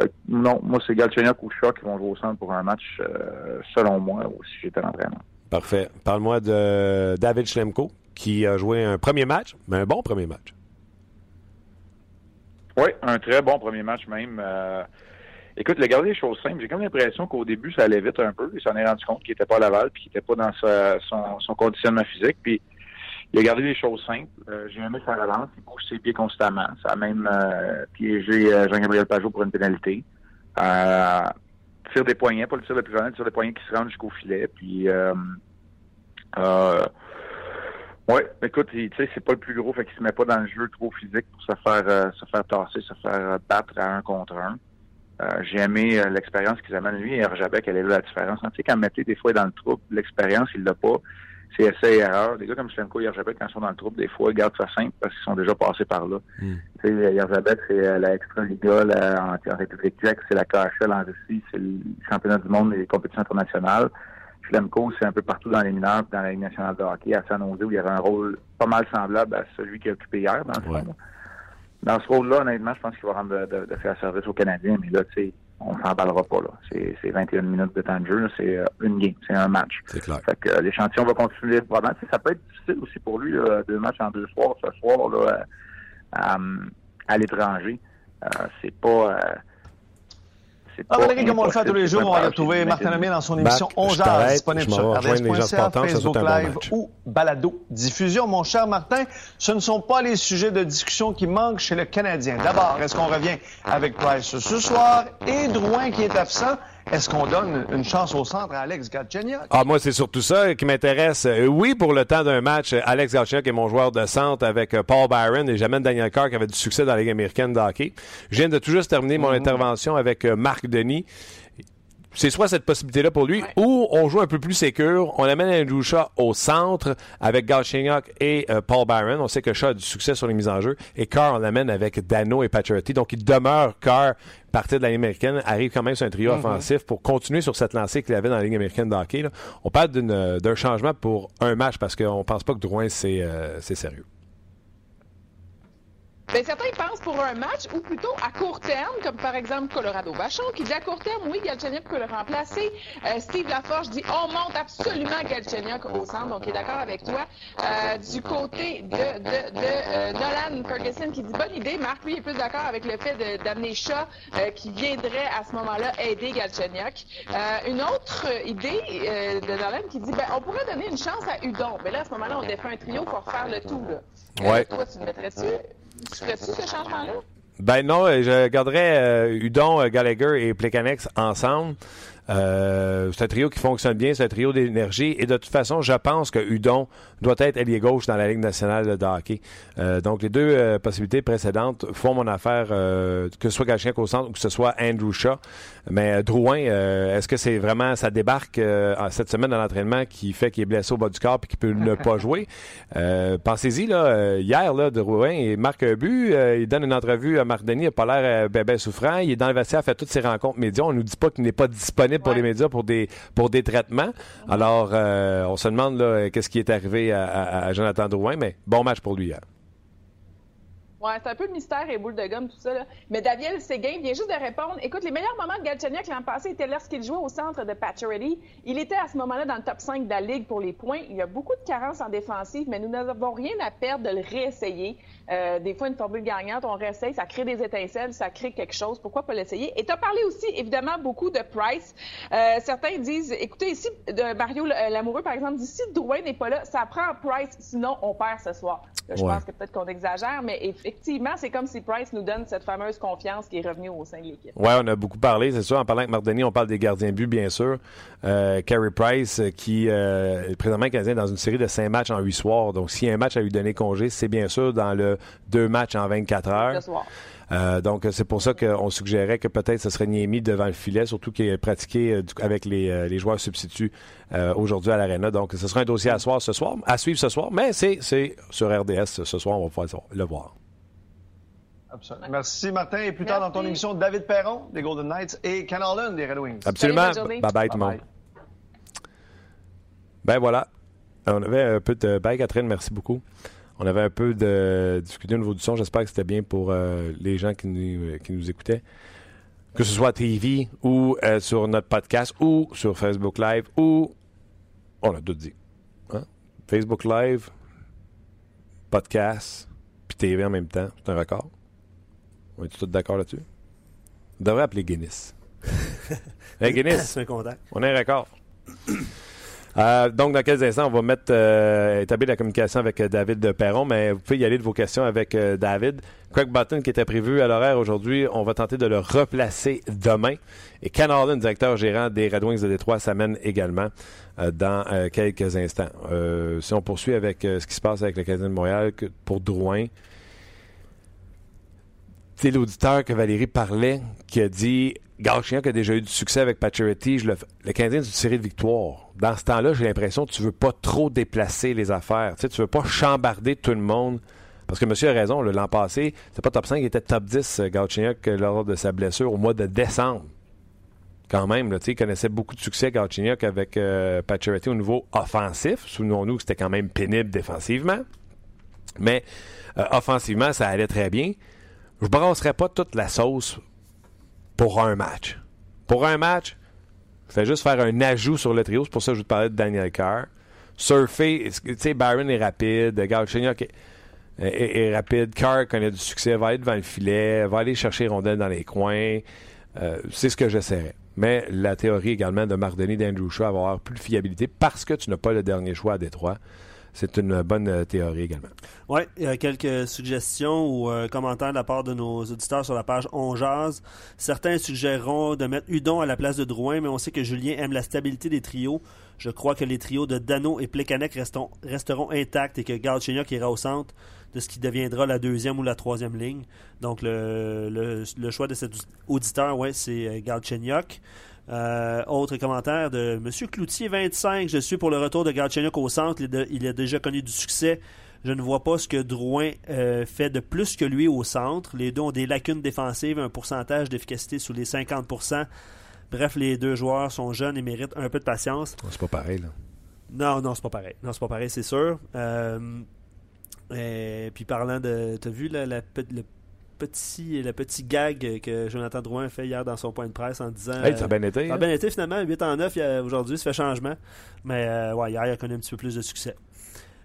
[SPEAKER 3] Fait que, non, moi, c'est Galchenyuk ou Shaw qui vont jouer au centre pour un match, euh, selon moi, ou si j'étais l'entraîneur.
[SPEAKER 1] Parfait. Parle-moi de David Schlemko, qui a joué un premier match, mais un bon premier match.
[SPEAKER 3] Oui, un très bon premier match même. Euh, écoute, le garder les choses simples, j'ai comme l'impression qu'au début, ça allait vite un peu. Il s'en est rendu compte qu'il n'était pas à Laval, puis qu'il n'était pas dans sa- son, son conditionnement physique. Puis il a gardé les choses simples. Euh, j'ai aimé sa relance. Il bouge ses pieds constamment. Ça a même euh, piégé euh, Jean-Gabriel Pajot pour une pénalité. Euh, tir des poignets, pas le tir le plus violent, le tir des poignets qui se rendent jusqu'au filet. Puis euh, euh, Ouais, écoute, tu sais, c'est pas le plus gros, fait qu'il se met pas dans le jeu trop physique pour se faire euh, se faire tasser, se faire battre à un contre un. Euh, J'ai aimé euh, l'expérience qu'ils amènent lui et Herjabek, elle est là la différence. Tu sais, quand Mété, des fois, est dans le trouble, l'expérience, il l'a pas. C'est essai et erreur. Des gars comme Slemko et Herjabek, quand ils sont dans le trouble, des fois, ils gardent ça simple parce qu'ils sont déjà passés par là.
[SPEAKER 1] Mm.
[SPEAKER 3] Tu sais, c'est euh, la Extra-Liga là, en, en République tchèque, c'est la KHL en Russie, c'est le championnat du monde des compétitions internationales. Schlemko, c'est un peu partout dans les mineurs, dans la Ligue nationale de hockey, à San Jose, où il y avait un rôle pas mal semblable à celui qu'il a occupé hier, dans le fond. Dans ce rôle-là, honnêtement, je pense qu'il va rendre de, de- de faire service aux Canadiens, mais là, tu sais, on s'emballera pas, là. C'est c'est 21 minutes de temps de jeu, c'est euh, une game, c'est un match.
[SPEAKER 1] C'est clair.
[SPEAKER 3] Fait que euh, l'échantillon va continuer probablement. Tu sais, ça peut être difficile aussi pour lui, là, deux matchs en deux soirs, ce soir, là, euh, à, à l'étranger. Euh, c'est pas... euh,
[SPEAKER 4] Ah,
[SPEAKER 3] pas
[SPEAKER 4] Valérie, comme on le fait tous les jours, on va retrouver Martin. Lemay dans son émission
[SPEAKER 1] je
[SPEAKER 4] 11
[SPEAKER 1] t'arrête,
[SPEAKER 4] heures, disponible sur RDS.ca, Facebook
[SPEAKER 1] bon
[SPEAKER 4] Live
[SPEAKER 1] match.
[SPEAKER 4] ou Balado Diffusion. Mon cher Martin, ce ne sont pas les sujets de discussion qui manquent chez le Canadien. D'abord, est-ce qu'on revient avec Price ce soir? Et Drouin qui est absent? Est-ce qu'on donne une chance au centre à Alex Galchenyuk?
[SPEAKER 1] Ah, moi, c'est surtout ça qui m'intéresse. Euh, oui, pour le temps d'un match, Alex Galchenyuk est mon joueur de centre avec euh, Paul Byron et j'amène Daniel Carr qui avait du succès dans la Ligue américaine de hockey. Je viens de tout juste terminer mon intervention avec euh, Marc Denis. C'est soit cette possibilité-là pour lui, ou on joue un peu plus sécure, on amène Andrew Shaw au centre avec Galchenyuk et euh, Paul Byron. On sait que Shaw a du succès sur les mises en jeu. Et Carr, on l'amène avec Dano et Pacioretty. Donc, il demeure Carr, partir de la Ligue américaine, arrive quand même sur un trio offensif pour continuer sur cette lancée qu'il avait dans la Ligue américaine de hockey. là. On parle d'une, d'un changement pour un match parce qu'on pense pas que Drouin, c'est, euh, c'est sérieux.
[SPEAKER 5] Ben, certains pensent pour un match ou plutôt à court terme, comme par exemple Colorado Vachon, qui dit à court terme, oui, Galchenyuk peut le remplacer. Euh, Steve Laforge dit, on monte absolument Galchenyuk au centre, donc il est d'accord avec toi. Euh, du côté de, de, de euh, Nolan Ferguson qui dit, bonne idée, Marc, lui, est plus d'accord avec le fait d'amener Shaw, euh, qui viendrait à ce moment-là aider Galchenyuk. Euh, une autre idée euh, de Nolan qui dit, ben, on pourrait donner une chance à Udon. Mais là, à ce moment-là, on défait un trio pour faire le tout, là.
[SPEAKER 1] Ouais.
[SPEAKER 5] toi, tu le mettrais-tu? Tu ferais-tu ce changement-là?
[SPEAKER 1] Ben non, euh, je garderais euh, Udon, euh, Gallagher et Plekanex ensemble. Euh, c'est un trio qui fonctionne bien, c'est un trio d'énergie. Et de toute façon, je pense que Udon doit être allié gauche dans la Ligue nationale de hockey. Euh, donc, les deux euh, possibilités précédentes font mon affaire, que ce soit Galchenyuk au centre ou que ce soit Andrew Shaw. Mais Drouin, est-ce que c'est vraiment, ça débarque cette semaine dans l'entraînement qui fait qu'il est blessé au bas du corps et qu'il peut ne pas jouer? Pensez-y, là, hier, là, Drouin, il marque un but, il donne une entrevue à Marc Denis, il n'a pas l'air bébé souffrant, il est dans le vestiaire, fait toutes ses rencontres médias. On nous dit pas qu'il n'est pas disponible pour les médias pour des, pour des traitements. Alors, euh, on se demande là, qu'est-ce qui est arrivé à, Jonathan Drouin, mais bon match pour lui.
[SPEAKER 5] C'est un peu le mystère et boule de gomme, tout ça. Mais Daviel Séguin vient juste de répondre. Écoute, les meilleurs moments de Galchenyuk l'an passé étaient lorsqu'il jouait au centre de Patcherity. Il était à ce moment-là dans le top 5 de la Ligue pour les points. Il y a beaucoup de carences en défensive, mais nous n'avons rien à perdre de le réessayer. Euh, des fois, une formule gagnante, on réessaye, ça crée des étincelles, ça crée quelque chose. Pourquoi pas l'essayer? Et tu as parlé aussi, évidemment, beaucoup de Price. Euh, certains disent, écoutez, ici, de Mario Lamoureux, par exemple, dit si Drouin n'est pas là, ça prend Price, sinon on perd ce soir. je pense que peut-être qu'on exagère, mais effectivement, c'est comme si Price nous donne cette fameuse confiance qui est revenue au sein de l'équipe.
[SPEAKER 1] Oui, on a beaucoup parlé, c'est sûr. En parlant avec Mardoni, on parle des gardiens but, bien sûr. Euh, Carey Price, euh, qui euh, est présentement canadien dans une série de cinq matchs en huit soirs. Donc, si un match a lui donné congé, c'est bien sûr dans le deux matchs en 24 heures. Euh, donc, c'est pour ça qu'on suggérait que peut-être ce serait Niemi devant le filet, surtout qu'il est pratiqué avec les, les joueurs substituts aujourd'hui à l'Arena. Donc, ce sera un dossier à, soir, ce soir, à suivre ce soir, mais c'est sur RDS ce soir, on va pouvoir le voir.
[SPEAKER 4] Absolument. Merci, Martin. Et plus tard dans ton émission, David Perron des Golden Knights et Ken Allen des Red Wings.
[SPEAKER 1] Absolument. Bye-bye, tout le monde. Ben voilà. On avait un peu de. Bye, Catherine, merci beaucoup. On avait un peu de discuté au niveau du son. J'espère que c'était bien pour euh, les gens qui nous, qui nous écoutaient. Que ce soit à TV ou euh, sur notre podcast ou sur Facebook Live ou. On a tout dit. Hein? Facebook Live, podcast, puis TV en même temps. C'est un record. On est tous d'accord là-dessus? On devrait appeler Guinness. hey, Guinness!
[SPEAKER 2] un contact.
[SPEAKER 1] On a un record. Euh, donc, dans quelques instants, on va mettre euh, établir la communication avec euh, David Perron, mais vous pouvez y aller de vos questions avec David. Craig Button, qui était prévu à l'horaire aujourd'hui, on va tenter de le replacer demain. Et Ken Allen, directeur gérant des Red Wings de Détroit, s'amène également dans quelques instants. si on poursuit avec ce qui se passe avec le Canadien de Montréal, pour Drouin, c'est l'auditeur que Valérie parlait qui a dit Galchien qui a déjà eu du succès avec Pacioretty, le, le Canadien c'est une série de victoires. Dans ce temps-là, j'ai l'impression que tu veux pas trop déplacer les affaires. Tu sais, tu veux pas chambarder tout le monde. Parce que monsieur a raison, l'an passé, c'est pas top 5, il était top 10, euh, Galchenyuk, lors de sa blessure au mois de décembre. Quand même, il connaissait beaucoup de succès, Galchenyuk, avec euh, au niveau offensif. Souvenons-nous que c'était quand même pénible défensivement. Mais euh, offensivement, ça allait très bien je brasserais pas toute la sauce pour un match. Pour un match, je vais juste faire un ajout sur le trio. C'est pour ça que je vous parlais de Daniel Carr. Surfer, tu sais, Byron est rapide, Galchenyuk est, est, rapide, Carr connaît du succès, va être devant le filet, va aller chercher rondelles dans les coins. Euh, c'est ce que j'essaierais. Mais la théorie également de Mardoni d'Andrew Shaw va avoir plus de fiabilité parce que tu n'as pas le dernier choix à Détroit c'est une bonne euh, théorie également.
[SPEAKER 2] Oui, il y a quelques suggestions ou euh, commentaires de la part de nos auditeurs sur la page On Jazz. Certains suggéreront de mettre Udon à la place de Drouin, mais on sait que Julien aime la stabilité des trios. Je crois que les trios de Dano et Plekanec resteront, intacts et que Galchenyuk ira au centre de ce qui deviendra la deuxième ou la troisième ligne. Donc le, choix de cet auditeur, ouais, c'est euh, Galchenyuk. Euh, autre commentaire de M. Cloutier, 25. Je suis pour le retour de Galchenyuk au centre. Il, a déjà connu du succès. Je ne vois pas ce que Drouin euh, fait de plus que lui au centre. Les deux ont des lacunes défensives, un pourcentage d'efficacité sous les 50% Bref, les deux joueurs sont jeunes et méritent un peu de patience.
[SPEAKER 1] C'est pas pareil, là.
[SPEAKER 2] Non, non, c'est pas pareil. Non, c'est pas pareil, c'est sûr. Euh, et puis parlant de. T'as vu la, la, le petit, le petit gag que Jonathan Drouin a fait hier dans son point de presse en disant.
[SPEAKER 1] Hey, ça a bien été.
[SPEAKER 2] Ça a hein? bien été finalement. 8 en 9 aujourd'hui, ça fait changement. Mais euh, ouais, hier, il a connu un petit peu plus de succès.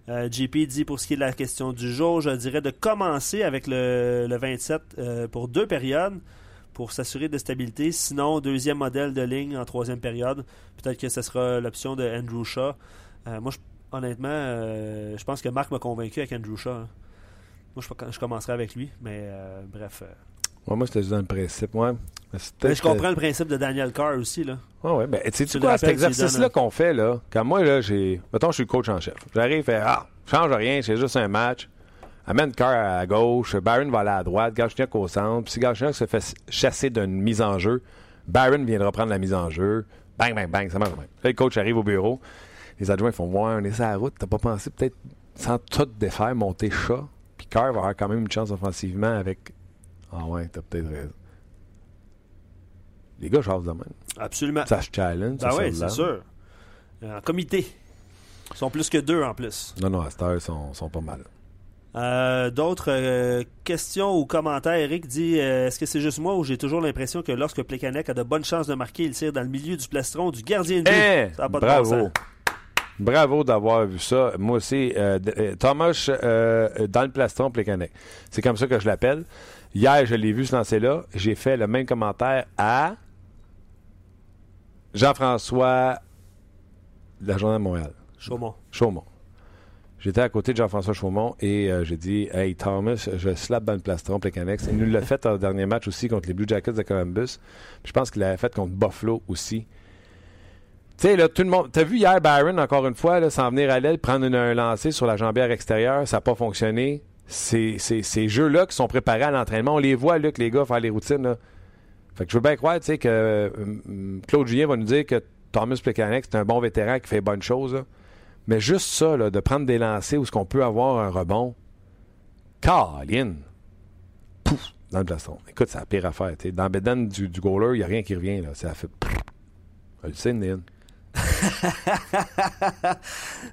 [SPEAKER 2] Euh, JP dit pour ce qui est de la question du jour, je dirais de commencer avec le, le 27 euh, pour deux périodes pour s'assurer de stabilité. Sinon, deuxième modèle de ligne en troisième période. Peut-être que ce sera l'option de Andrew Shaw. moi, honnêtement, je pense que Marc m'a convaincu avec Andrew Shaw. Hein. Moi, je, je commencerai avec lui, mais euh, bref.
[SPEAKER 1] Euh. moi, c'était juste dans le principe. Ouais.
[SPEAKER 2] Mais je comprends le principe de Daniel Carr aussi. Là.
[SPEAKER 1] Ah ouais, ben, tu sais quoi, cet exercice-là qu'on fait, là, quand moi, là, j'ai. Mettons, je suis le coach en chef. J'arrive, fait, ah, change rien, c'est juste un match. Amène Carr à gauche, Byron va aller à droite, Galchenyuk au centre. Puis si Galchenyuk se fait chasser d'une mise en jeu, Byron viendra prendre la mise en jeu. Bang, bang, bang, ça marche même. Là, le coach arrive au bureau. Les adjoints font Ouais, on est sur la route, t'as pas pensé peut-être sans tout défaire, monter chat? Carr va avoir quand même une chance offensivement avec. Ah ouais, t'as peut-être raison. Les gars chassent de même.
[SPEAKER 2] Absolument.
[SPEAKER 1] Ça se challenge.
[SPEAKER 2] Ben
[SPEAKER 1] ça
[SPEAKER 2] oui, c'est sûr. En comité. Ils sont plus que deux en plus.
[SPEAKER 1] Non, non, à cette heure, ils sont, sont pas mal.
[SPEAKER 2] Euh, D'autres euh, questions ou commentaires? Eric dit euh, Est-ce que c'est juste moi ou j'ai toujours l'impression que lorsque Plekanec a de bonnes chances de marquer, il tire dans le milieu du plastron du gardien de but?
[SPEAKER 1] Hein?
[SPEAKER 2] Ça a pas de
[SPEAKER 1] Bravo. Bravo d'avoir vu ça. Moi aussi, euh, euh, Thomas euh, dans le plastron Plekanec. C'est comme ça que je l'appelle. Hier, je l'ai vu se lancer là. J'ai fait le même commentaire à Jean-François de la Journée de Montréal.
[SPEAKER 2] Chaumont.
[SPEAKER 1] Chaumont. J'étais à côté de Jean-François Chaumont et euh, j'ai dit Hey Thomas, je slap dans le plastron Plekanec. Il nous l'a fait au dernier match aussi contre les Blue Jackets de Columbus. Puis je pense qu'il l'avait fait contre Buffalo aussi. Tu sais, là, tout le monde. T'as vu hier Byron, encore une fois, là, s'en venir à l'aile, prendre un lancer sur la jambière extérieure, ça n'a pas fonctionné. Ces jeux-là qui sont préparés à l'entraînement, on les voit, là, que les gars faire les routines. Fait que je veux bien croire, tu sais, que hum, Claude Julien va nous dire que Thomas Plekanec, c'est un bon vétéran qui fait bonnes choses. là. Mais juste ça, là, de prendre des lancers où ce qu'on peut avoir un rebond, Caroline, pouf, dans le plastron. Écoute, c'est la pire affaire. Dans le du, du goaler, il n'y a rien qui revient. Là. Ça fait. Le.
[SPEAKER 2] Je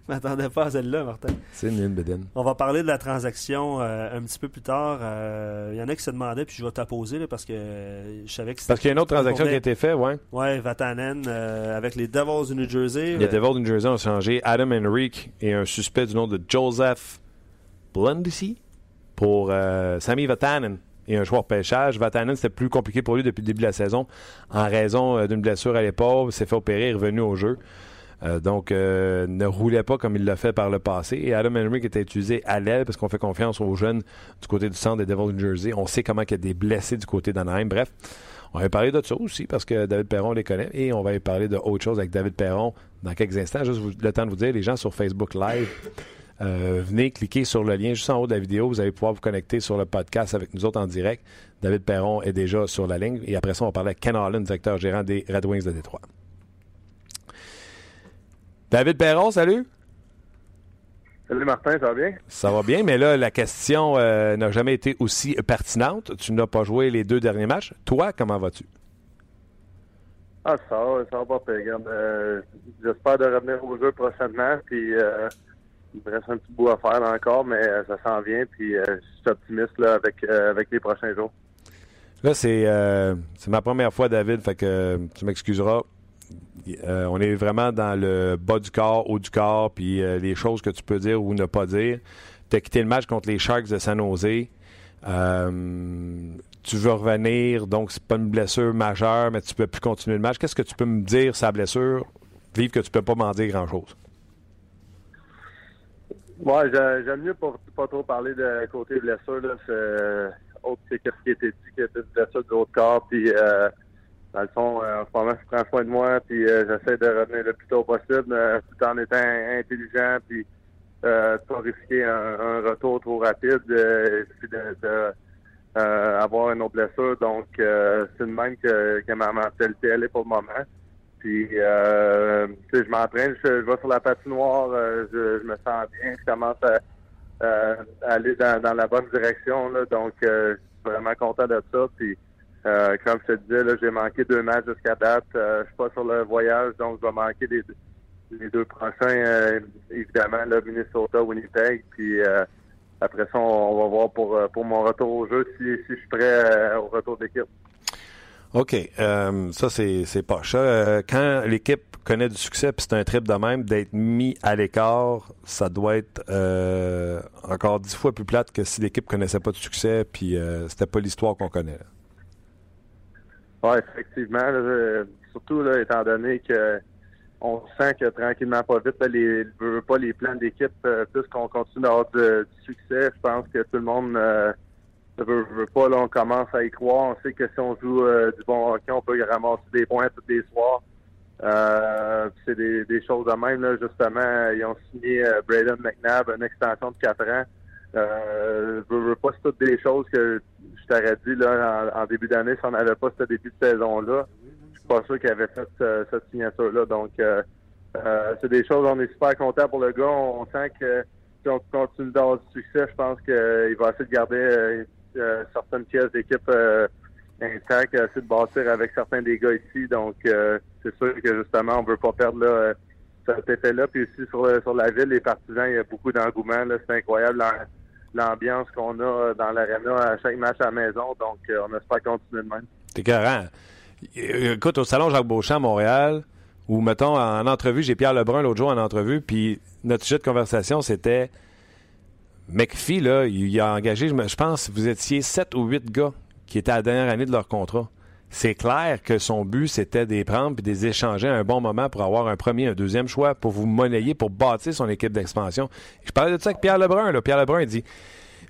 [SPEAKER 2] m'attendais pas à celle-là, Martin.
[SPEAKER 1] C'est Nine Bédane.
[SPEAKER 2] On va parler de la transaction euh, un petit peu plus tard. Euh, Il y en a qui se demandaient, puis je vais t'apposer là, parce que euh, je savais que c'était.
[SPEAKER 1] Parce qu'il y a une autre transaction qui a été faite, ouais.
[SPEAKER 2] Ouais, Vatanen euh, avec les Devils du New Jersey.
[SPEAKER 1] Les Devils du New Jersey ont changé Adam Henrique et un suspect du nom de Joseph Blundesy pour euh, Sami Vatanen et un joueur pêchage. Vatanen, c'était plus compliqué pour lui depuis le début de la saison en raison euh, d'une blessure à l'épaule. S'est fait opérer, est revenu au jeu. Euh, donc, euh, ne roulait pas comme il l'a fait par le passé. Et Adam Henrique était utilisé à l'aile parce qu'on fait confiance aux jeunes du côté du centre des Devils New Jersey. On sait comment il y a des blessés du côté d'Anaheim. Bref, on va parler de ça aussi parce que David Perron les connaît et on va parler de autre chose avec David Perron dans quelques instants. Juste le temps de vous dire, les gens sur Facebook Live, euh, venez cliquer sur le lien juste en haut de la vidéo. Vous allez pouvoir vous connecter sur le podcast avec nous autres en direct. David Perron est déjà sur la ligne et après ça, on va parler avec Ken Holland, directeur gérant des Red Wings de Détroit. David Perron, salut.
[SPEAKER 6] Salut Martin, ça va bien?
[SPEAKER 1] Ça va bien, mais là, la question euh, n'a jamais été aussi pertinente. Tu n'as pas joué les deux derniers matchs. Toi, comment vas-tu?
[SPEAKER 6] Ah, ça va, ça va pas pire. Euh, J'espère de revenir au jeu prochainement. Puis, euh, il me reste un petit bout à faire encore, mais euh, ça s'en vient. Puis, euh, je suis optimiste avec, euh, avec les prochains jours.
[SPEAKER 1] Là, c'est ma première fois, David, fait que tu m'excuseras. On est vraiment dans le bas du corps, haut du corps, puis les choses que tu peux dire ou ne pas dire. Tu as quitté le match contre les Sharks de San Jose. Tu veux revenir, donc c'est pas une blessure majeure, mais tu peux plus continuer le match. Qu'est-ce que tu peux me dire, sa blessure, vive que tu peux pas m'en dire grand-chose?
[SPEAKER 6] Ouais, j'a- j'aime mieux pas, pas trop parler de côté blessure. Là. C'est, euh, autre que ce qui été dit, que c'est une blessure de l'autre corps. Puis, euh, dans le fond, euh, en ce moment, je prends soin de moi. Puis, euh, j'essaie de revenir le plus tôt possible, tout en étant intelligent. Puis, euh, pas risquer un, retour trop rapide. Euh, puis de, avoir une autre blessure. Donc, c'est de même que, que ma mentalité elle est pour le moment. Puis, euh, je m'entraîne, je, vais sur la patinoire, euh, je, je me sens bien, je commence à, aller dans, dans la bonne direction. Là, donc, euh, je suis vraiment content de ça. Puis, euh, comme je te disais, j'ai manqué deux matchs jusqu'à date. Euh, je suis pas sur le voyage, donc je vais manquer les, les deux prochains, évidemment, là, Minnesota, Winnipeg. Puis, après ça, on, va voir pour, pour mon retour au jeu si, si je suis prêt au retour d'équipe.
[SPEAKER 1] OK. euh, ça, c'est poche. Euh, quand l'équipe connaît du succès, puis c'est un trip de même, d'être mis à l'écart, ça doit être euh, encore dix fois plus plate que si l'équipe connaissait pas de succès, puis euh, c'était pas l'histoire qu'on connaît.
[SPEAKER 6] Oui, effectivement. surtout étant donné que on sent que tranquillement, pas vite, là, les, je veux pas les plans d'équipe, euh, plus qu'on continue d'avoir du succès, je pense que tout le monde ne veut, veut pas, là, on commence à y croire. On sait que si on joue euh, du bon hockey, on peut ramasser des points tous les soirs. Euh, c'est des, des choses de même, là, justement. Ils ont signé euh, Braden McNabb, une extension de 4 ans. Euh, je veux pas, c'est toutes des choses que je t'aurais dit là, en, début d'année si on n'avait pas ce début de saison-là. Je suis pas sûr qu'il avait fait euh, cette signature-là. Donc, euh, c'est des choses, on est super content pour le gars. On, sent que si on continue d'avoir du succès, je pense qu'il va essayer de garder certaines pièces d'équipe intactes, essayer de bâtir avec certains des gars ici. Donc, c'est sûr que justement, on veut pas perdre là, cet effet-là. Puis aussi sur, sur la ville, les partisans, il y a beaucoup d'engouement. C'est incroyable l'ambiance qu'on a dans l'aréna à chaque match à la maison. Donc, on espère continuer de même.
[SPEAKER 1] C'est carré. Écoute, au Salon Jacques Beauchamp à Montréal, où, mettons, en entrevue, j'ai Pierre Lebrun l'autre jour en entrevue, puis notre sujet de conversation, c'était McPhee, là, il a engagé, je pense, vous étiez sept ou huit gars qui étaient à la dernière année de leur contrat. C'est clair que son but, c'était des prendre et des échanger à un bon moment pour avoir un premier, un deuxième choix, pour vous monnayer, pour bâtir son équipe d'expansion. Je parlais de ça avec Pierre Lebrun. Là. Pierre Lebrun, dit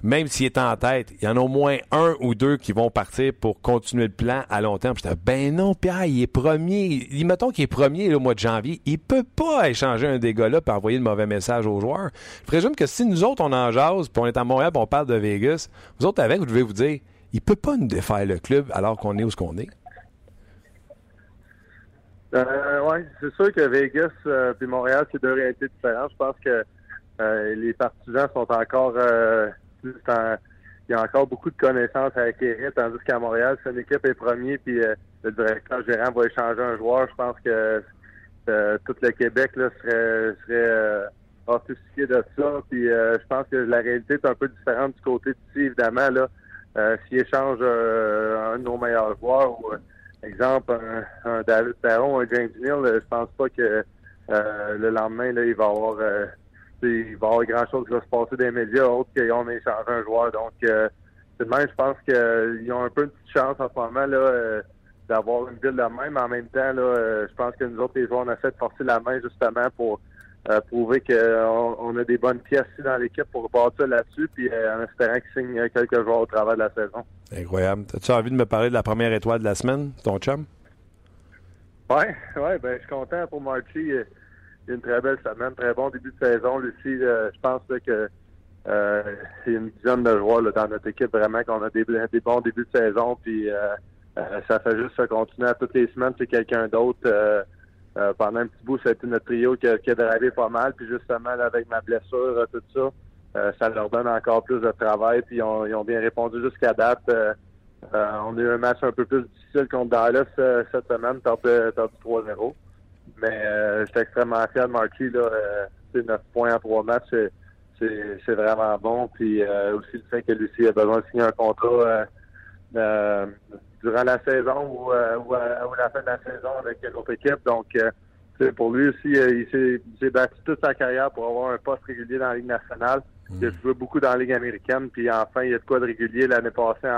[SPEAKER 1] même s'il est en tête, il y en a au moins un ou deux qui vont partir pour continuer le plan à long terme. J'étais, ben non, Pierre, il est premier. Mettons qu'il est premier le mois de janvier. Il peut pas échanger un des gars-là pour envoyer le mauvais message aux joueurs. Je présume que si nous autres, on en jase, puis on est à Montréal, puis on parle de Vegas, vous autres avec, vous devez vous dire, il peut pas nous défaire le club alors qu'on est où ce qu'on est.
[SPEAKER 6] Euh, oui, c'est sûr que Vegas euh, Montréal, c'est deux réalités différentes. Je pense que euh, les partisans sont encore il y a encore beaucoup de connaissances à acquérir, tandis qu'à Montréal, si une équipe est premier, puis euh, le directeur gérant va échanger un joueur, je pense que euh, tout le Québec serait, serait euh, de ça. Puis je pense que la réalité est un peu différente du côté d'ici, évidemment. S'il échange un de nos meilleurs joueurs, ou exemple un, David Perron, un James Neal, je pense pas que le lendemain, il va avoir il va y avoir grand chose qui va se passer dans les médias autres qu'on échangé un joueur. Donc, euh, c'est même, je pense qu'ils ont un peu une petite chance en ce moment là euh, d'avoir une ville de même. Mais en même temps, là, euh, je pense que nous autres, les joueurs, on essaie de forcer la main justement pour prouver qu'on on a des bonnes pièces ici dans l'équipe pour bâtir là-dessus, puis en espérant qu'ils signent quelques joueurs au travers de la saison.
[SPEAKER 1] Incroyable. As-tu envie de me parler de la première étoile de la semaine, ton chum?
[SPEAKER 6] Oui, ouais, ben, je suis content pour Marty une très belle semaine, très bon début de saison. Lucie, euh, je pense que euh, c'est une dizaine de joueurs dans notre équipe vraiment qu'on a des, bons débuts de saison. Puis euh, ça fait juste continuer à toutes les semaines, c'est quelqu'un d'autre. pendant un petit bout, ça a été notre trio qui a, qui pas mal. Puis justement, avec ma blessure, tout ça, ça leur donne encore plus de travail. Puis ils ont bien répondu jusqu'à date. on a eu un match un peu plus difficile contre Dallas cette semaine, perdu 3-0. Mais euh, j'étais extrêmement fier de Marquis. Là, euh, 9 points en trois matchs, c'est vraiment bon. Puis euh, aussi le fait que Lucie a besoin de signer un contrat euh, durant la saison ou, ou, à, la fin de la saison avec l'autre équipe. Donc pour lui aussi, il s'est battu toute sa carrière pour avoir un poste régulier dans la Ligue nationale. Il a joué beaucoup dans la Ligue américaine. Puis enfin, il y a de quoi de régulier l'année passée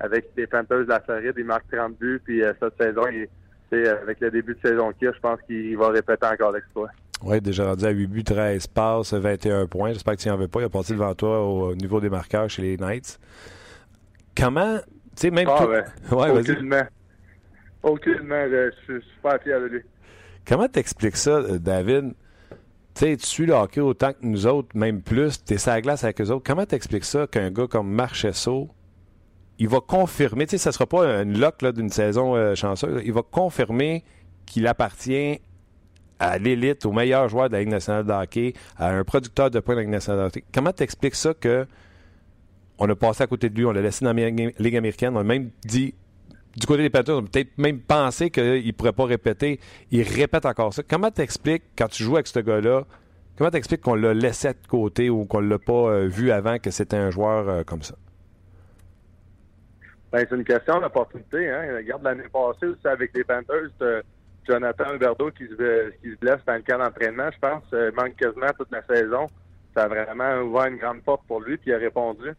[SPEAKER 6] avec les Panthers de la Floride. Il marque 30 buts. Puis cette saison, il avec le début de saison qu'il a, je pense qu'il va répéter encore l'exploit.
[SPEAKER 1] Oui, déjà rendu à 8 buts, 13 passes, 21 points. J'espère que tu n'en veux pas. Il a parti devant toi au niveau des marqueurs chez les Knights. Comment, tu sais, même
[SPEAKER 6] ah, Ouais. ouais Aucunement. Aucunement. Je suis super fier de lui.
[SPEAKER 1] Comment t'expliques ça, euh, David? Tu sais, tu suis le hockey autant que nous autres, même plus. Tu es sur la glace avec eux autres. Comment t'expliques ça qu'un gars comme Marchesso il va confirmer, tu sais, ça ne sera pas une lock d'une saison euh, chanceuse, il va confirmer qu'il appartient à l'élite, au meilleur joueur de la Ligue nationale de hockey, à un producteur de points de la Ligue nationale de hockey. Comment t'expliques ça que on a passé à côté de lui, on l'a laissé dans la Ligue américaine, on a même dit, du côté des Panthers, on a peut-être même pensé qu'il ne pourrait pas répéter. Il répète encore ça. Comment t'expliques, quand tu joues avec ce gars-là, comment t'expliques qu'on l'a laissé de côté ou qu'on ne l'a pas euh, vu avant que c'était un joueur euh, comme ça?
[SPEAKER 6] Ben, c'est une question d'opportunité. Hein. Regarde l'année passée aussi avec les Panthers, Jonathan Huberdeau qui se, blesse dans le camp d'entraînement, je pense. Euh, manque quasiment toute la saison. Ça a vraiment ouvert une grande porte pour lui, puis il a répondu.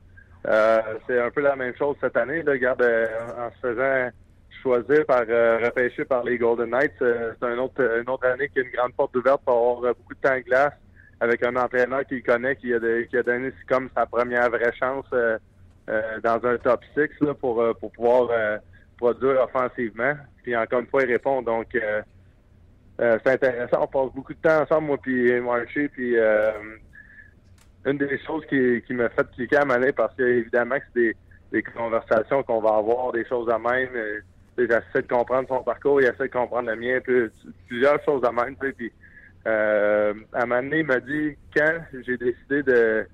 [SPEAKER 6] Euh, c'est un peu la même chose cette année. Là. Regarde, euh, en se faisant choisir par repêcher par les Golden Knights, c'est un autre, une autre année qui a une grande porte ouverte pour avoir beaucoup de temps de glace avec un entraîneur qu'il connaît, qui a, qui a donné comme sa première vraie chance dans un top 6 là, pour, pour pouvoir produire offensivement. Puis encore une fois, il répond. Donc, c'est intéressant. On passe beaucoup de temps ensemble, moi puis Marché. Puis une des choses qui, qui m'a fait cliquer à Mané, parce que évidemment que c'est des, des conversations qu'on va avoir, des choses à même. J'essaie de comprendre son parcours, il essaie de comprendre le mien, puis, plusieurs choses à même. Puis, euh, à donné, il m'a dit quand j'ai décidé de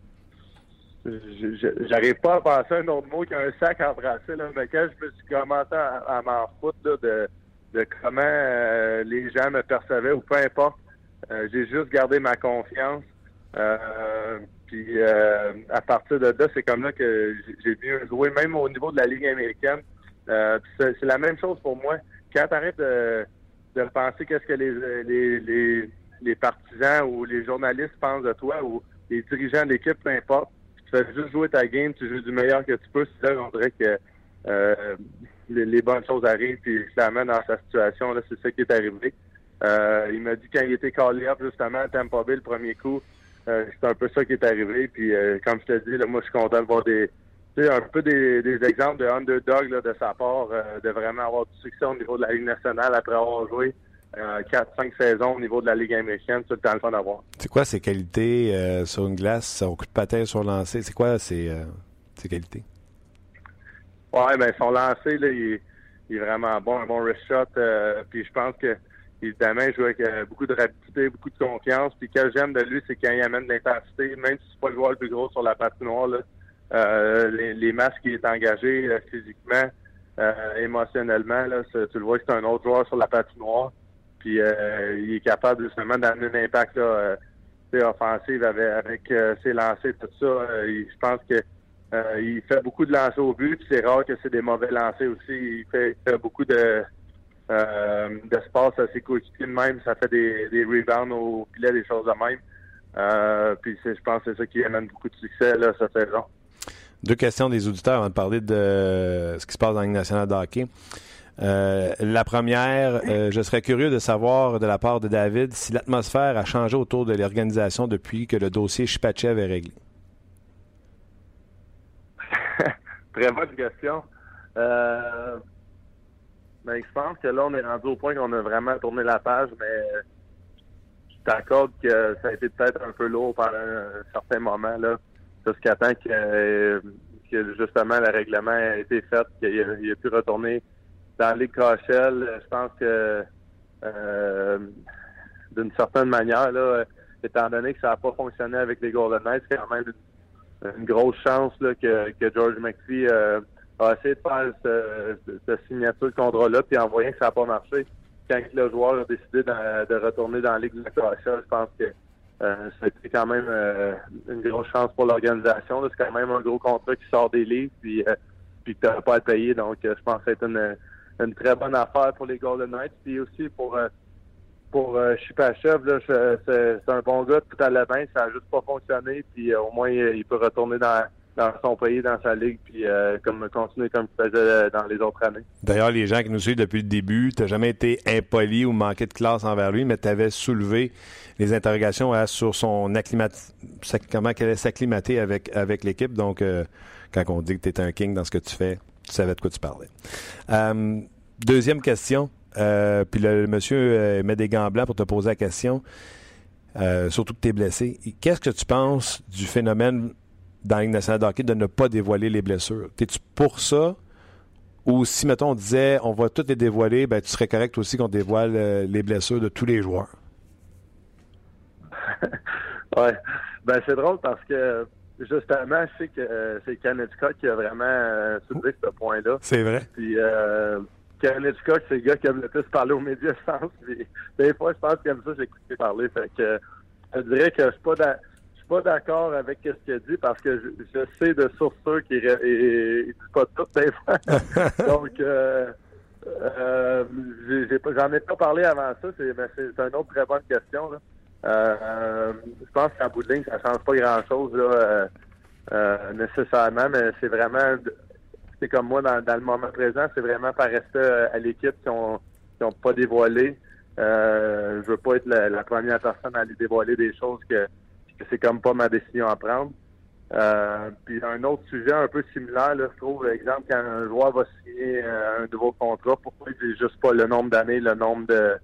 [SPEAKER 6] j'arrive pas à penser un autre mot qu'un sac embrassé, là, mais quand je me suis commencé à, m'en foutre là, de, de comment euh, les gens me percevaient ou peu importe, euh, j'ai juste gardé ma confiance. Euh, puis à partir de là, c'est comme là que j'ai mieux joué, même au niveau de la Ligue américaine. c'est la même chose pour moi. Quand tu arrêtes de, de penser qu'est-ce que les, les, les les partisans ou les journalistes pensent de toi ou les dirigeants d'équipe, peu importe. Tu fais juste jouer ta game, tu joues du meilleur que tu peux. C'est là on dirait que euh, les, bonnes choses arrivent, puis finalement, dans sa situation, là, c'est ça qui est arrivé. Euh, il m'a dit quand il était callé up, justement, à Tampa Bay, le premier coup, euh, c'est un peu ça qui est arrivé. Puis, comme je te dis, là, moi, je suis content de voir des, un peu des, exemples de underdog de sa part, de vraiment avoir du succès au niveau de la Ligue nationale après avoir joué. 4-5 euh, saisons au niveau de la Ligue américaine. C'est le temps le d'avoir.
[SPEAKER 1] C'est quoi ses qualités euh, sur une glace, au coup de patin, sur lancer? C'est quoi ses, euh, qualités?
[SPEAKER 6] Ouais, ben son lancer, là, il, est vraiment bon, un bon wrist shot. puis je pense que évidemment, il joue avec beaucoup de rapidité, beaucoup de confiance. Puis ce que j'aime de lui, c'est quand il amène de l'intensité, même si c'est pas le joueur le plus gros sur la patinoire, là, les, les matchs qu'il est engagé physiquement, émotionnellement, là, tu le vois que c'est un autre joueur sur la patinoire. Euh, il est capable justement d'amener un impact là, euh, offensif avec, euh, ses lancers, tout ça. je pense que il fait beaucoup de lancers au but. C'est rare que c'est des mauvais lancers aussi. Il fait, beaucoup de d'espace à ses coéquipiers de même. Ça fait des, des rebounds au filet, des choses de même. puis je pense que c'est ça qui amène beaucoup de succès là, cette saison.
[SPEAKER 1] Deux questions des auditeurs avant de parler de ce qui se passe dans la Ligue nationale de hockey. Euh, la première, euh, je serais curieux de savoir de la part de David si l'atmosphère a changé autour de l'organisation depuis que le dossier Chipachev est réglé.
[SPEAKER 6] Très bonne question. Euh, ben, je pense que là, on est rendu au point qu'on a vraiment tourné la page, mais je t'accorde que ça a été peut-être un peu lourd pendant un certain moment, là, jusqu'à temps que, justement le règlement a été fait, qu'il ait pu retourner dans les KHL, je pense que euh, d'une certaine manière, là, étant donné que ça n'a pas fonctionné avec les Golden Knights, c'est quand même une, grosse chance que, George McPhee euh, a essayé de faire cette signature de contrat-là, puis en voyant que ça n'a pas marché, quand le joueur a décidé de, retourner dans la Ligue de la je pense que euh, c'était quand même euh, une grosse chance pour l'organisation. C'est quand même un gros contrat qui sort des livres, puis, puis que tu n'as pas à payer. Donc, je pense que c'est une une très bonne affaire pour les Golden Knights. Puis aussi pour euh, pour euh, c'est un bon gars, tout à la fin, ça n'a juste pas fonctionné. Puis euh, au moins, il peut retourner dans, son pays, dans sa ligue, puis comme continuer comme il faisait dans les autres années.
[SPEAKER 1] D'ailleurs, les gens qui nous suivent depuis le début, tu n'as jamais été impoli ou manqué de classe envers lui, mais tu avais soulevé les interrogations sur son acclimat... comment qu'elle allait s'acclimater avec, avec l'équipe. Donc, quand on dit que tu es un king dans ce que tu fais, tu savais de quoi tu parlais. Euh, deuxième question. Euh, puis le, monsieur euh, met des gants blancs pour te poser la question. surtout que tu es blessé. Qu'est-ce que tu penses du phénomène dans la Ligue nationale de de ne pas dévoiler les blessures? Es-tu pour ça? Ou si, mettons, on disait on va toutes les dévoiler, ben, tu serais correct aussi qu'on dévoile les blessures de tous les joueurs?
[SPEAKER 6] ouais. Ben, c'est drôle parce que Justement, je sais que euh, c'est Kenneth qui a vraiment euh, soulevé ce point-là.
[SPEAKER 1] C'est vrai.
[SPEAKER 6] Puis euh, c'est le gars qui aime le plus parler aux médias, je pense. des fois, je pense aime ça, j'écoute parler. Fait que je dirais que je suis pas suis pas d'accord avec ce qu'il a dit parce que je, sais de sources qu'il ne dit pas tout des fois. Donc euh, euh, j'en ai, pas parlé avant ça, c'est, mais c'est, une autre très bonne question. Là. Euh, je pense qu'à bout de ligne, ça change pas grand-chose euh, euh, nécessairement, mais c'est vraiment, c'est comme moi dans, le moment présent, c'est vraiment par rester à l'équipe qui ont, qui ont pas dévoilé. Euh, je veux pas être la, première personne à aller dévoiler des choses que, que c'est comme pas ma décision à prendre. Puis un autre sujet un peu similaire, là, je trouve, exemple, quand un joueur va signer un nouveau contrat, pourquoi il dit juste pas le nombre d'années, le nombre de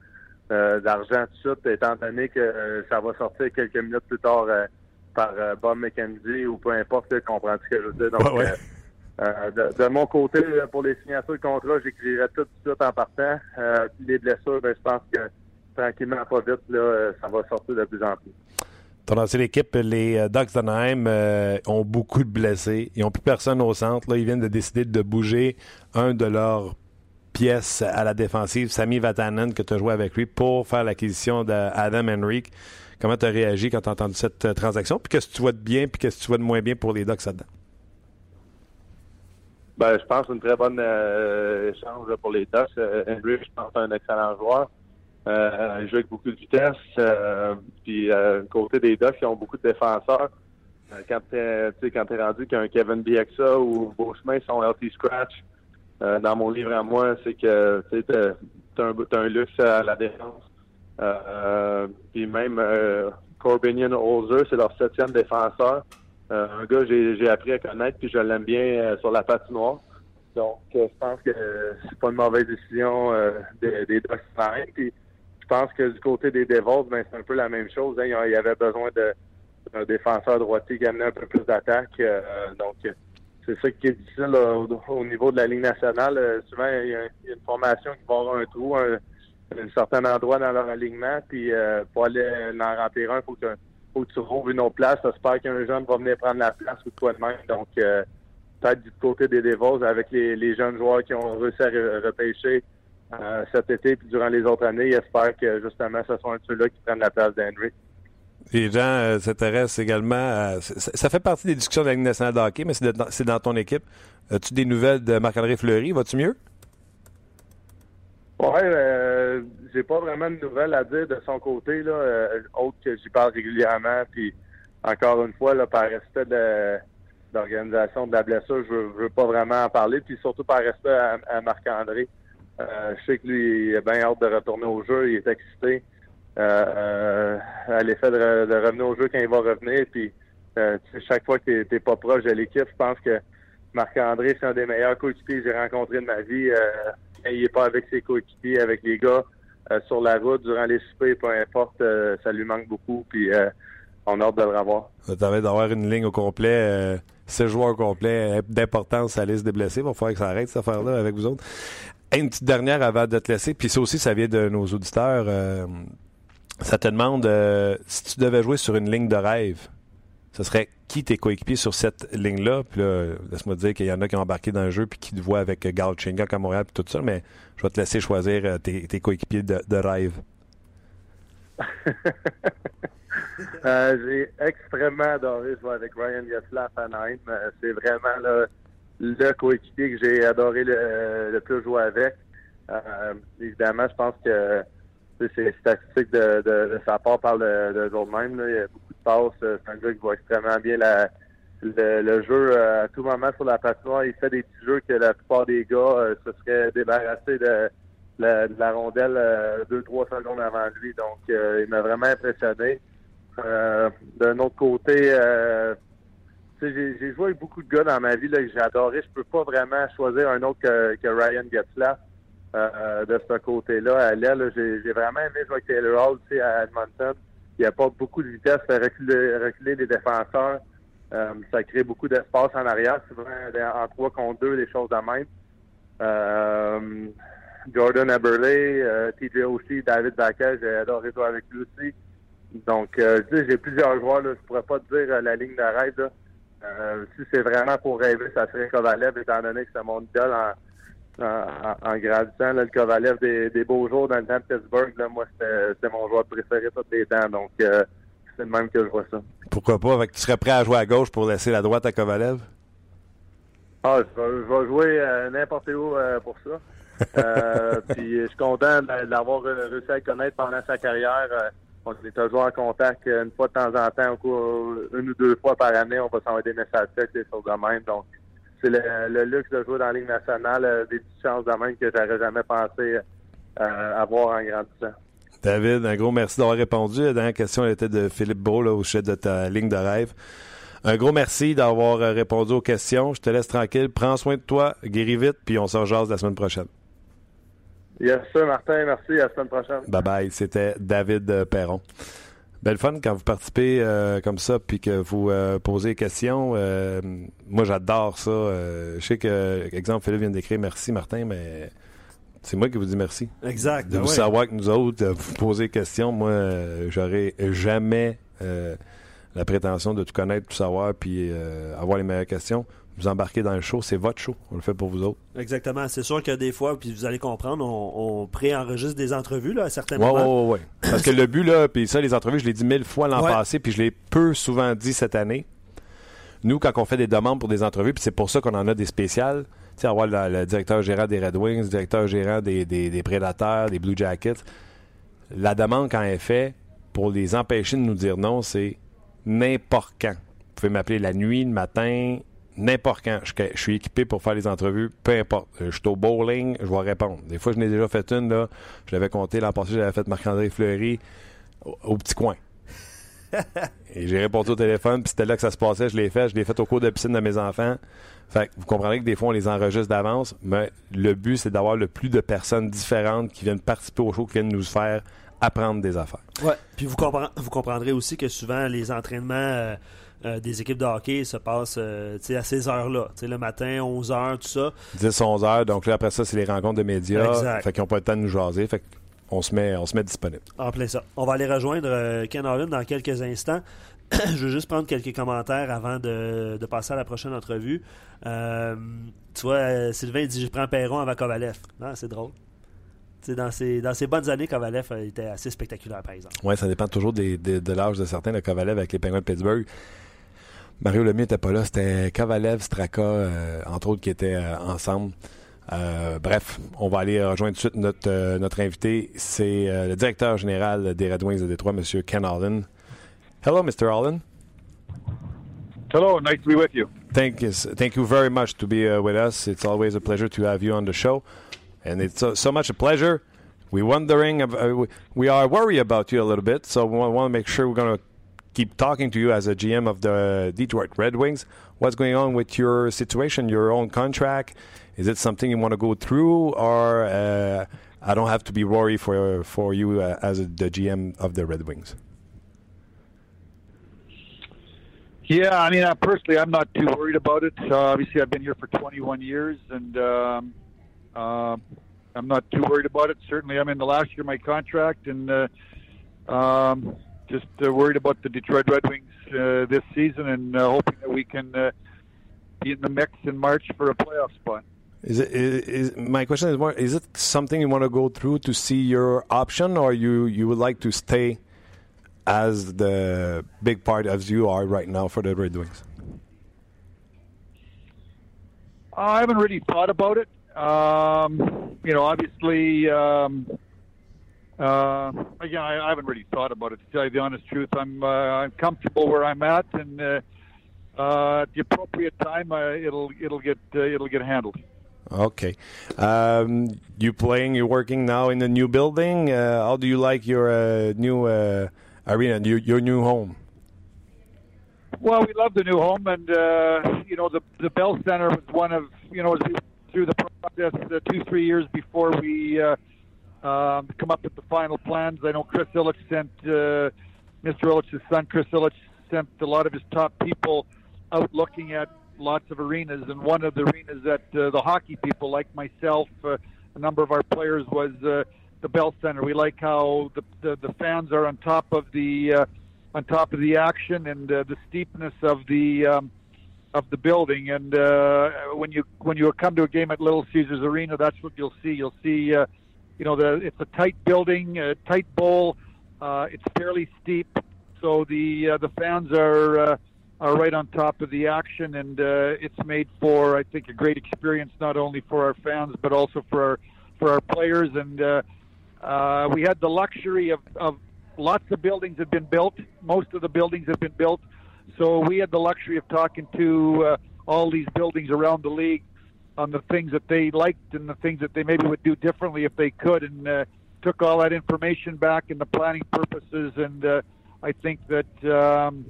[SPEAKER 6] euh, d'argent tout de suite, étant donné que ça va sortir quelques minutes plus tard par Bob McKenzie ou peu importe, tu comprends ce que je veux dire? Donc, de, mon côté, pour les signatures de contrat, j'écrirai tout de suite en partant. les blessures, ben, je pense que tranquillement, pas vite, là, ça va sortir de plus en plus.
[SPEAKER 1] Ton ancienne équipe, les euh, Ducks d'Anaheim, euh, ont beaucoup de blessés. Ils n'ont plus personne au centre. Là, ils viennent de décider de bouger un de leurs pièces à la défensive, Sami Vatanen, que tu as joué avec lui, pour faire l'acquisition d'Adam Henrique. Comment tu as réagi quand tu as entendu cette euh, transaction? Puis qu'est-ce que tu vois de bien, puis qu'est-ce que tu vois de moins bien pour les Ducks là-dedans?
[SPEAKER 6] Ben, je pense une très bonne échange pour les Ducks. Henry, je pense, est un excellent joueur. Euh, il joue avec beaucoup de vitesse. Euh, puis euh, côté des Ducks, ils ont beaucoup de défenseurs. Euh, quand tu t'es rendu qu'un Kevin Bieksa ou Beauchemin sont healthy scratch, euh, dans mon livre à moi, c'est que tu as, un, un luxe à la défense. puis même Corbinian Holzer, c'est leur septième défenseur. un gars que j'ai appris à connaître, puis je l'aime bien sur la patinoire. Donc, je pense que c'est pas une mauvaise décision des, des. Puis, je pense que du côté des Devils, ben, c'est un peu la même chose. Hein. Il y avait besoin d'un défenseur droitier qui amenait un peu plus d'attaque. Euh, donc, c'est ça qui est difficile au, niveau de la Ligue nationale. Euh, souvent, il y, a, une formation qui va avoir un trou, un, certain endroit dans leur alignement. Puis, euh, pour aller en remplir un, il faut que, faut que tu trouves une autre place. J'espère qu'un jeune va venir prendre la place ou toi de même. Donc, peut-être du côté des Devils, avec les, jeunes joueurs qui ont réussi à repêcher euh, cet été puis durant les autres années. J'espère que justement ce un de ceux-là qui prennent la place d'Henry.
[SPEAKER 1] Les gens euh, s'intéressent également ça, fait partie des discussions de la Ligue nationale mais c'est dans, ton équipe. As-tu des nouvelles de Marc-André Fleury? Vas-tu mieux?
[SPEAKER 6] Oui, euh, j'ai pas vraiment de nouvelles à dire de son côté, là, euh, autre que j'y parle régulièrement. Puis encore une fois, là, par respect de l'organisation de la blessure, je veux, veux pas vraiment en parler. Puis surtout par respect à Marc-André. Euh, je sais que lui, il a bien hâte de retourner au jeu. Il est excité euh, euh, à l'effet de, revenir au jeu quand il va revenir. Puis chaque fois que tu pas proche de l'équipe, je pense que Marc-André, c'est un des meilleurs coéquipiers que j'ai rencontrés de ma vie. quand il n'est pas avec ses coéquipiers, avec les gars sur la route, durant les soupers, peu importe, ça lui manque beaucoup. Puis on a hâte de le revoir.
[SPEAKER 1] Tu d'avoir une ligne au complet. ce joueur au complet d'importance à la liste des blessés. Il va falloir que ça arrête cette affaire-là avec vous autres une petite dernière avant de te laisser, puis ça aussi, ça vient de nos auditeurs. Euh, ça te demande euh, si tu devais jouer sur une ligne de rêve, ce serait qui tes coéquipiers sur cette ligne-là? Puis là, laisse-moi dire qu'il y en a qui ont embarqué dans le jeu puis qui te voient avec Gal Chinga à Montréal puis tout ça, mais je vais te laisser choisir euh, tes, coéquipiers de, rêve.
[SPEAKER 6] J'ai extrêmement adoré jouer avec Ryan Getzlaff à. C'est vraiment le coéquipier que j'ai adoré le, plus jouer avec. Euh, évidemment, je pense que ces statistiques de, de, sa part parlent de, de même. Il y a beaucoup de passes. C'est un gars qui voit extrêmement bien le, jeu euh, à tout moment sur la patinoire. Il fait des petits jeux que la plupart des gars euh, se seraient débarrassés de, la rondelle deux, trois secondes avant lui. Donc, il m'a vraiment impressionné. D'un autre côté, j'ai joué avec beaucoup de gars dans ma vie que j'ai adoré. Je peux pas vraiment choisir un autre que, Ryan Getzlaff euh, de ce côté-là. À l'aile, j'ai vraiment aimé jouer avec Taylor Hall à Edmonton. Il n'y a pas beaucoup de vitesse, fait reculer, reculer les défenseurs. Euh, ça crée beaucoup d'espace en arrière, souvent en 3 contre 2, des choses de même. Euh, Jordan Eberle, euh, TJ aussi, David Baquet, j'ai adoré jouer avec lui aussi. Donc, j'ai plusieurs joueurs, là, je pourrais pas te dire la ligne d'arrêt. Là. Euh, si c'est vraiment pour rêver, ça serait Kovalev, étant donné que c'est mon idole en, en, en grandissant. le Kovalev des, beaux jours dans le temps de Pittsburgh, là, moi, c'était mon joueur préféré tous les temps. Donc, euh, c'est le même que je vois ça.
[SPEAKER 1] Pourquoi pas? tu serais prêt à jouer à gauche pour laisser la droite à Kovalev?
[SPEAKER 6] Ah, je vais, jouer euh, n'importe où pour ça. puis je suis content d'avoir réussi à le connaître pendant sa carrière on est toujours en contact une fois de temps en temps, une ou deux fois par année, on va s'envoyer des messages textes, des choses de même. Donc, c'est le, luxe de jouer dans la Ligue nationale, euh, des petites chances de même que j'aurais jamais pensé euh, avoir en grandissant.
[SPEAKER 1] David, un gros merci d'avoir répondu. La dernière question était de Philippe Beau au sujet de ta ligne de rêve. Un gros merci d'avoir euh, répondu aux questions. Je te laisse tranquille. Prends soin de toi, guéris vite, puis on se rejase la semaine prochaine.
[SPEAKER 6] Yes, sir, Martin. Merci. À la semaine prochaine.
[SPEAKER 1] Bye bye. C'était David euh, Perron. Belle fun quand vous participez euh, comme ça puis que vous euh, posez des questions. Euh, moi, j'adore ça. Euh, je sais que, exemple, Philippe vient d'écrire merci, Martin, mais c'est moi qui vous dis merci.
[SPEAKER 2] Exact.
[SPEAKER 1] De vous
[SPEAKER 2] ouais.
[SPEAKER 1] savoir que nous autres, euh, vous posez des questions. Moi, euh, j'aurais jamais euh, la prétention de tout connaître, tout savoir, puis euh, avoir les meilleures questions. Vous embarquez dans le show, c'est votre show. On le fait pour vous autres.
[SPEAKER 2] Exactement. C'est sûr que des fois, puis vous allez comprendre, on, on pré-enregistre des entrevues là, à certains
[SPEAKER 1] Ouais,
[SPEAKER 2] moments.
[SPEAKER 1] ouais, ouais, ouais. Parce que le but, là, puis ça, les entrevues, je l'ai dit mille fois l'an
[SPEAKER 2] Ouais.
[SPEAKER 1] passé, puis je l'ai peu souvent dit cette année. Nous, quand on fait des demandes pour des entrevues, puis c'est pour ça qu'on en a des spéciales, tu sais, avoir le, le directeur gérant des Red Wings, le directeur gérant des, des, des Prédateurs, des Blue Jackets, la demande, quand elle est faite, pour les empêcher de nous dire non, c'est n'importe quand. Vous pouvez m'appeler la nuit, le matin, n'importe quand. Je, je suis équipé pour faire les entrevues, peu importe. Euh, Je suis au bowling, je vais répondre. Des fois, je n'ai déjà fait une, là. Je l'avais compté l'an passé, j'avais fait Marc-André Fleury au, au petit coin. Et j'ai répondu au téléphone, puis c'était là que ça se passait. Je l'ai fait, je l'ai fait au cours de piscine de mes enfants. Fait que vous comprendrez que des fois, on les enregistre d'avance, mais le but, c'est d'avoir le plus de personnes différentes qui viennent participer au show, qui viennent nous faire apprendre des affaires.
[SPEAKER 2] Ouais. Puis vous, vous comprendrez aussi que souvent les entraînements euh, euh, des équipes de hockey se passent euh, à ces heures-là. Le matin, 11 heures, tout ça.
[SPEAKER 1] 10, 11 heures. Donc là, après ça, c'est les rencontres de médias.
[SPEAKER 2] Exact.
[SPEAKER 1] Fait qu'ils n'ont pas le temps de nous jaser. Fait qu'on se met, on se met disponible.
[SPEAKER 2] En plein ça. On va aller rejoindre euh, Ken Holland dans quelques instants. Je veux juste prendre quelques commentaires avant de, de passer à la prochaine entrevue. Tu vois, Sylvain dit Je prends Perron avant Kovalev. Ah, c'est drôle. Dans, ses, dans ses bonnes années, Kovalev était assez spectaculaire, par exemple.
[SPEAKER 1] Oui, ça dépend toujours des- des- de l'âge de certains. Le Kovalev avec les Penguins de Pittsburgh. Mario Lemieux n'était pas là. C'était Kovalev, Straka, euh, entre autres, qui étaient euh, ensemble. Euh, bref, on va aller rejoindre tout de suite notre, euh, notre invité. C'est euh, le directeur général des Red Wings de Détroit, M. Ken Holland. Hello, Mr. Holland.
[SPEAKER 7] Hello, nice to be with you.
[SPEAKER 1] Thank you, thank you very much to be uh, with us. It's always a pleasure to have you on the show, and it's so, so much a pleasure. We're wondering, uh, we- we are worried about you a little bit, so we want to make sure we're going to keep talking to you as a GM of the Detroit Red Wings. What's going on with your situation, your own contract? Is it something you want to go through, or uh, I don't have to be worried for for you uh, as a, the GM of the Red Wings?
[SPEAKER 7] Yeah, I mean, uh, personally, I'm not too worried about it. Uh, obviously, I've been here for 21 years, and um, uh, I'm not too worried about it. Certainly, I'm in the last year of my contract, and uh, um, just uh, worried about the Detroit Red Wings uh, this season, and uh, hoping that we can uh, be in the mix in March for a playoff spot.
[SPEAKER 1] Is it is, is my question is more is it something you want to go through to see your option or you you would like to stay as the big part as you are right now for the Red Wings?
[SPEAKER 7] I haven't really thought about it. Um, you know, obviously, um, uh, again, I, I haven't really thought about it. To tell you the honest truth, I'm uh, I'm comfortable where I'm at, and uh, uh, at the appropriate time, uh, it'll it'll get uh, it'll get handled.
[SPEAKER 1] Okay. Um, you playing, you're working now in the new building. Uh, how do you like your uh, new uh, arena, your, your new home?
[SPEAKER 7] Well, we love the new home, and uh, you know the the Bell Center was one of you know as we went through the process uh, two three years before we uh, um, come up with the final plans. I know Chris Illich sent uh, Mr. Illich's son Chris Illich sent a lot of his top people out looking at lots of arenas, and one of the arenas that uh, the hockey people like myself, uh, a number of our players was uh, the Bell Center. We like how the, the the fans are on top of the uh, on top of the action and uh, the steepness of the um, of the building. And uh, when you when you come to a game at Little Caesars Arena, that's what you'll see. You'll see, uh, you know, the it's a tight building, a tight bowl. Uh, it's fairly steep, so the uh, the fans are. Uh, are right on top of the action, and uh, it's made for, I think, a great experience not only for our fans but also for our for our players. And uh, uh, we had the luxury of, of lots of buildings have been built. Most of the buildings have been built, so we had the luxury of talking to uh, all these buildings around the league on the things that they liked and the things that they maybe would do differently if they could, and uh, took all that information back in the planning purposes. And uh, I think that um,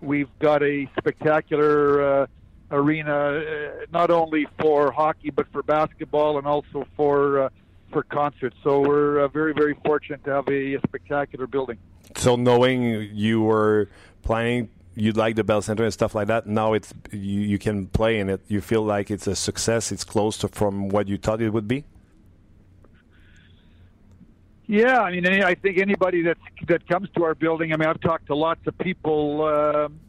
[SPEAKER 7] we've got a spectacular uh, arena, uh, not only for hockey but for basketball and also for uh, for concerts. So we're uh, very very fortunate to have a, a spectacular building.
[SPEAKER 1] So knowing you were planning, you like the Bell Center and stuff like that. Now it's you, you can play in it. You feel like it's a success. It's close to from what you thought it would be.
[SPEAKER 7] Yeah, I mean, I think anybody that that comes to our building. I mean, I've talked to lots of people, um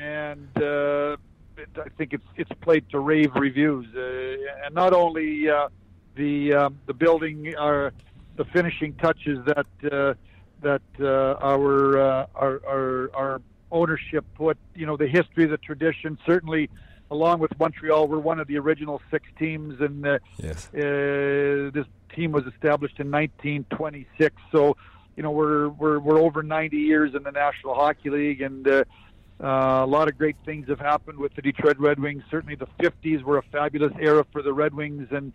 [SPEAKER 7] and uh, I think it's it's played to rave reviews. Uh, and not only uh, the um, the building, are the finishing touches that uh, that uh, our, uh, our our our ownership put. You know, the history, the tradition. Certainly, along with Montreal, we're one of the original six teams, and uh,
[SPEAKER 1] Yes.
[SPEAKER 7] uh, this team was established in 1926. So, you know, we're we're we're over 90 years in the National Hockey League, and uh, uh, a lot of great things have happened with the Detroit Red Wings. Certainly, the 50s were a fabulous era for the Red Wings, and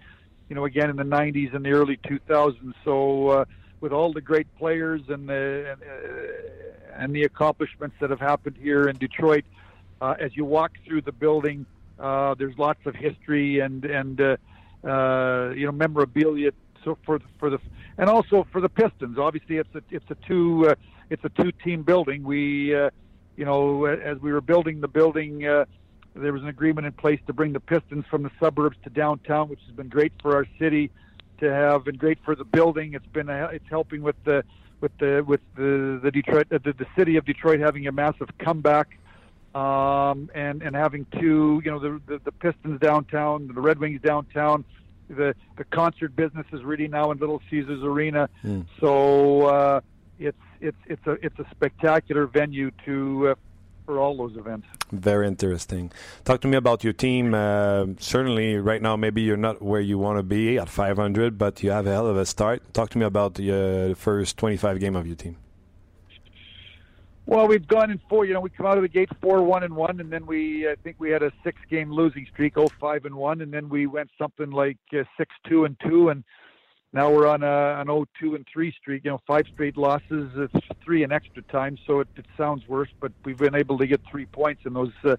[SPEAKER 7] you know, again in the 90s and the early 2000s. So, uh, with all the great players and the and, uh, and the accomplishments that have happened here in Detroit, uh, as you walk through the building, uh, there's lots of history and and uh, uh, you know memorabilia. So for the, for the and also for the Pistons, obviously it's a it's a two uh, it's a two team building. We uh, you know as we were building the building, uh, there was an agreement in place to bring the Pistons from the suburbs to downtown, which has been great for our city to have and great for the building. It's been a, it's helping with the with the with the the Detroit uh, the, the city of Detroit having a massive comeback um, and and having two, you know, the, the the Pistons downtown, the Red Wings downtown, the the concert business is really now in Little Caesars Arena. So uh, it's it's it's a it's a spectacular venue to uh, for all those events.
[SPEAKER 1] Very interesting. Talk to me about your team. Uh, certainly, right now, maybe you're not where you want to be at 500, but you have a hell of a start. Talk to me about the uh, first 25 game of your team.
[SPEAKER 7] Well, we've gone in four. You know, we come out of the gate four one and one, and then we I think we had a six game losing streak, oh five and one, and then we went something like uh, six two and two, and now we're on a, an oh two and three streak. You know, five straight losses, it's three in extra time, so it, it sounds worse, but we've been able to get three points in those uh,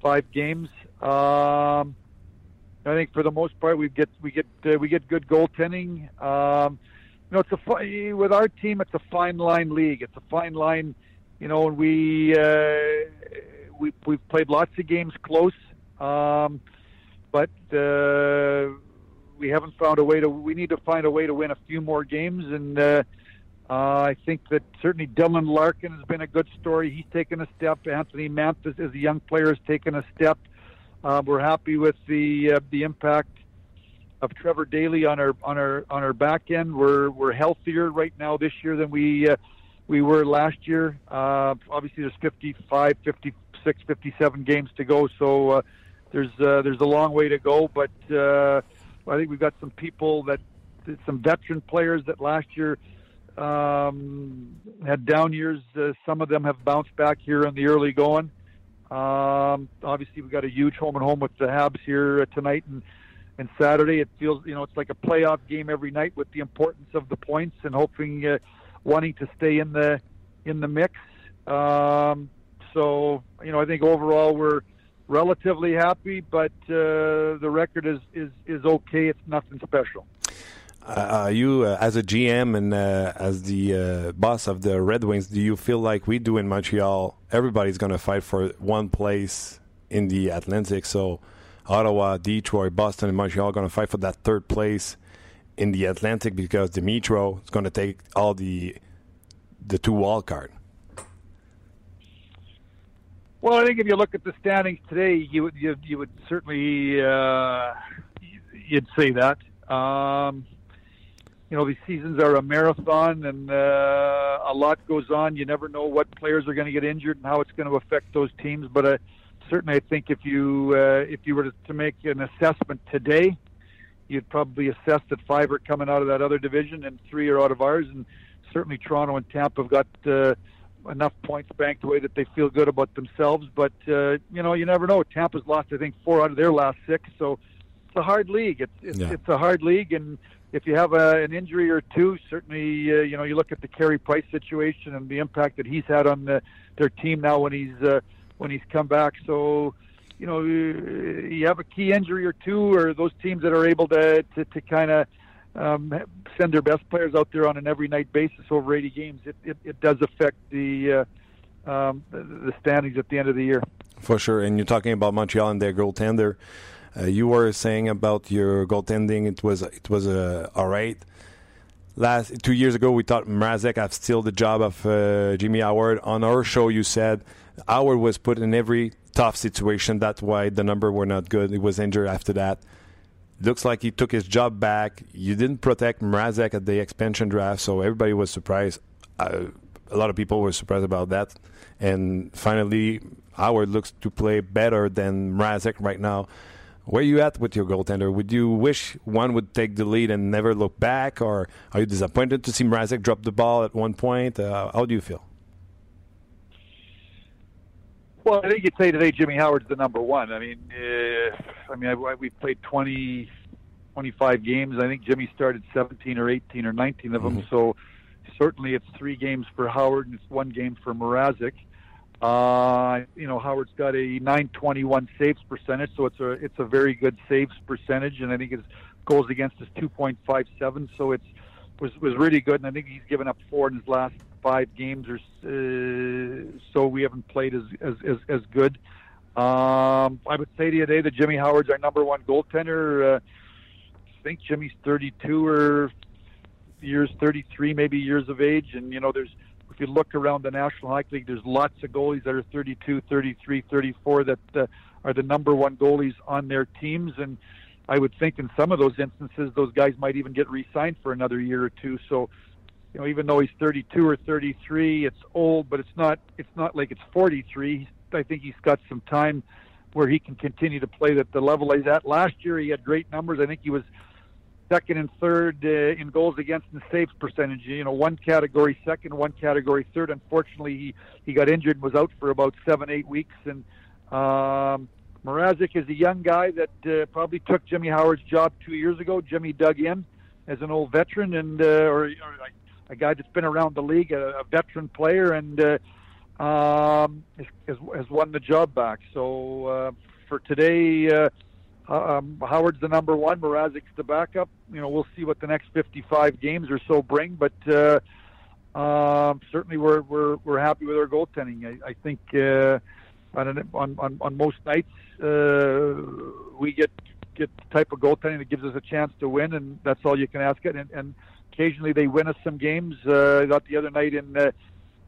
[SPEAKER 7] five games. Um, I think for the most part we get we get uh, we get good goaltending. Um, you know, it's a fi- with our team, it's a fine line league. It's a fine line you know, and we uh, we we've played lots of games close, um, but uh, we haven't found a way to. We need to find a way to win a few more games, and uh, uh, I think that certainly Dylan Larkin has been a good story. He's taken a step. Anthony Manthis, as a young player, has taken a step. Uh, we're happy with the uh, the impact of Trevor Daly on our on our on our back end. We're we're healthier right now this year than we. Uh, we were last year. Uh, obviously, there's 55, 56, 57 games to go, so uh, there's uh, there's a long way to go. But uh, I think we've got some people that some veteran players that last year um, had down years. Uh, some of them have bounced back here in the early going. Um, obviously, we've got a huge home and home with the Habs here uh, tonight and and Saturday. It feels you know it's like a playoff game every night with the importance of the points and hoping. Uh, wanting to stay in the in the mix. Um, so you know, I think overall we're relatively happy, but uh, the record is, is is okay. It's nothing special.
[SPEAKER 1] Uh, you, uh, as a GM and uh, as the uh, boss of the Red Wings, do you feel like we do in Montreal? Everybody's going to fight for one place in the Atlantic. So, Ottawa, Detroit, Boston, and Montreal are going to fight for that third place in the Atlantic because the Metro is going to take all the the two wild card.
[SPEAKER 7] Well, I think if you look at the standings today, you you, you would certainly uh, you'd say that. Um, you know, these seasons are a marathon, and uh, a lot goes on. You never know what players are going to get injured and how it's going to affect those teams. But uh, certainly, I think if you uh, if you were to, to make an assessment today, you'd probably assess that five are coming out of that other division and three are out of ours. And certainly Toronto and Tampa have got uh, enough points banked away that they feel good about themselves. But, uh, you know, you never know. Tampa's lost, I think, four out of their last six. So it's a hard league. It's, it's,
[SPEAKER 1] Yeah.
[SPEAKER 7] it's a hard league. And if you have a, an injury or two, certainly, uh, you know, you look at the Carey Price situation and the impact that he's had on the, their team now when he's uh, when he's come back. So, you know, you have a key injury or two, or those teams that are able to to, to kind of um, send their best players out there on an every night basis over 80 games, it, it, it does affect the, uh, um, the standings at the end of the year.
[SPEAKER 1] For sure. And you're talking about Montreal and their goaltender. Uh, you were saying about your goaltending, it was it was uh, all right. Last two years ago, we thought Mrazek had still the job of uh, Jimmy Howard. On our show, you said Howard was put in every tough situation. That's why the number were not good. He was injured after that. Looks like he took his job back. You didn't protect Mrazek at the expansion draft, so everybody was surprised. Uh, a lot of people were surprised about that. And finally, Howard looks to play better than Mrazek right now. Where are you at with your goaltender? Would you wish one would take the lead and never look back, or are you disappointed to see Mrazek drop the ball at one point? Uh, how do you feel?
[SPEAKER 7] Well, I think you'd say today Jimmy Howard's the number one. I mean, uh, I mean, I, we played 20, 25 games. I think Jimmy started 17 or 18 or 19 of them. Mm-hmm. So certainly it's three games for Howard and it's one game for Mrazek. Uh, you know, Howard's got a 921 saves percentage, so it's a it's a very good saves percentage, and I think his goals against is 2.57, so it's was was really good. And I think he's given up four in his last five games or uh, so. We haven't played as as as, as good. Um, I would say today that Jimmy Howard's our number one goaltender. Uh, I think Jimmy's 32 or years, 33 maybe years of age, and you know there's if you look around the National Hockey League, there's lots of goalies that are 32, 33, 34 that uh, are the number one goalies on their teams. And I would think in some of those instances, those guys might even get re-signed for another year or two. So, you know, even though he's 32 or 33, it's old, but it's not. It's not like it's 43. I think he's got some time where he can continue to play at the level he's at. Last year, he had great numbers. I think he was second and third uh, in goals against and saves percentage. You know, one category second, one category third. Unfortunately, he he got injured and was out for about seven, eight weeks. And um, Mrazek is a young guy that uh, probably took Jimmy Howard's job two years ago. Jimmy dug in as an old veteran and uh, or, or a guy that's been around the league, a, a veteran player, and uh, um, has, has won the job back. So uh, for today. Uh, um, Howard's the number one. Mrazek's the backup. You know, we'll see what the next 55 games or so bring, but uh, um, certainly we're we're we're happy with our goaltending. I, I think uh, on, on on on most nights uh, we get get the type of goaltending that gives us a chance to win, and that's all you can ask it. And, and occasionally they win us some games. Uh, I got the other night in. Uh,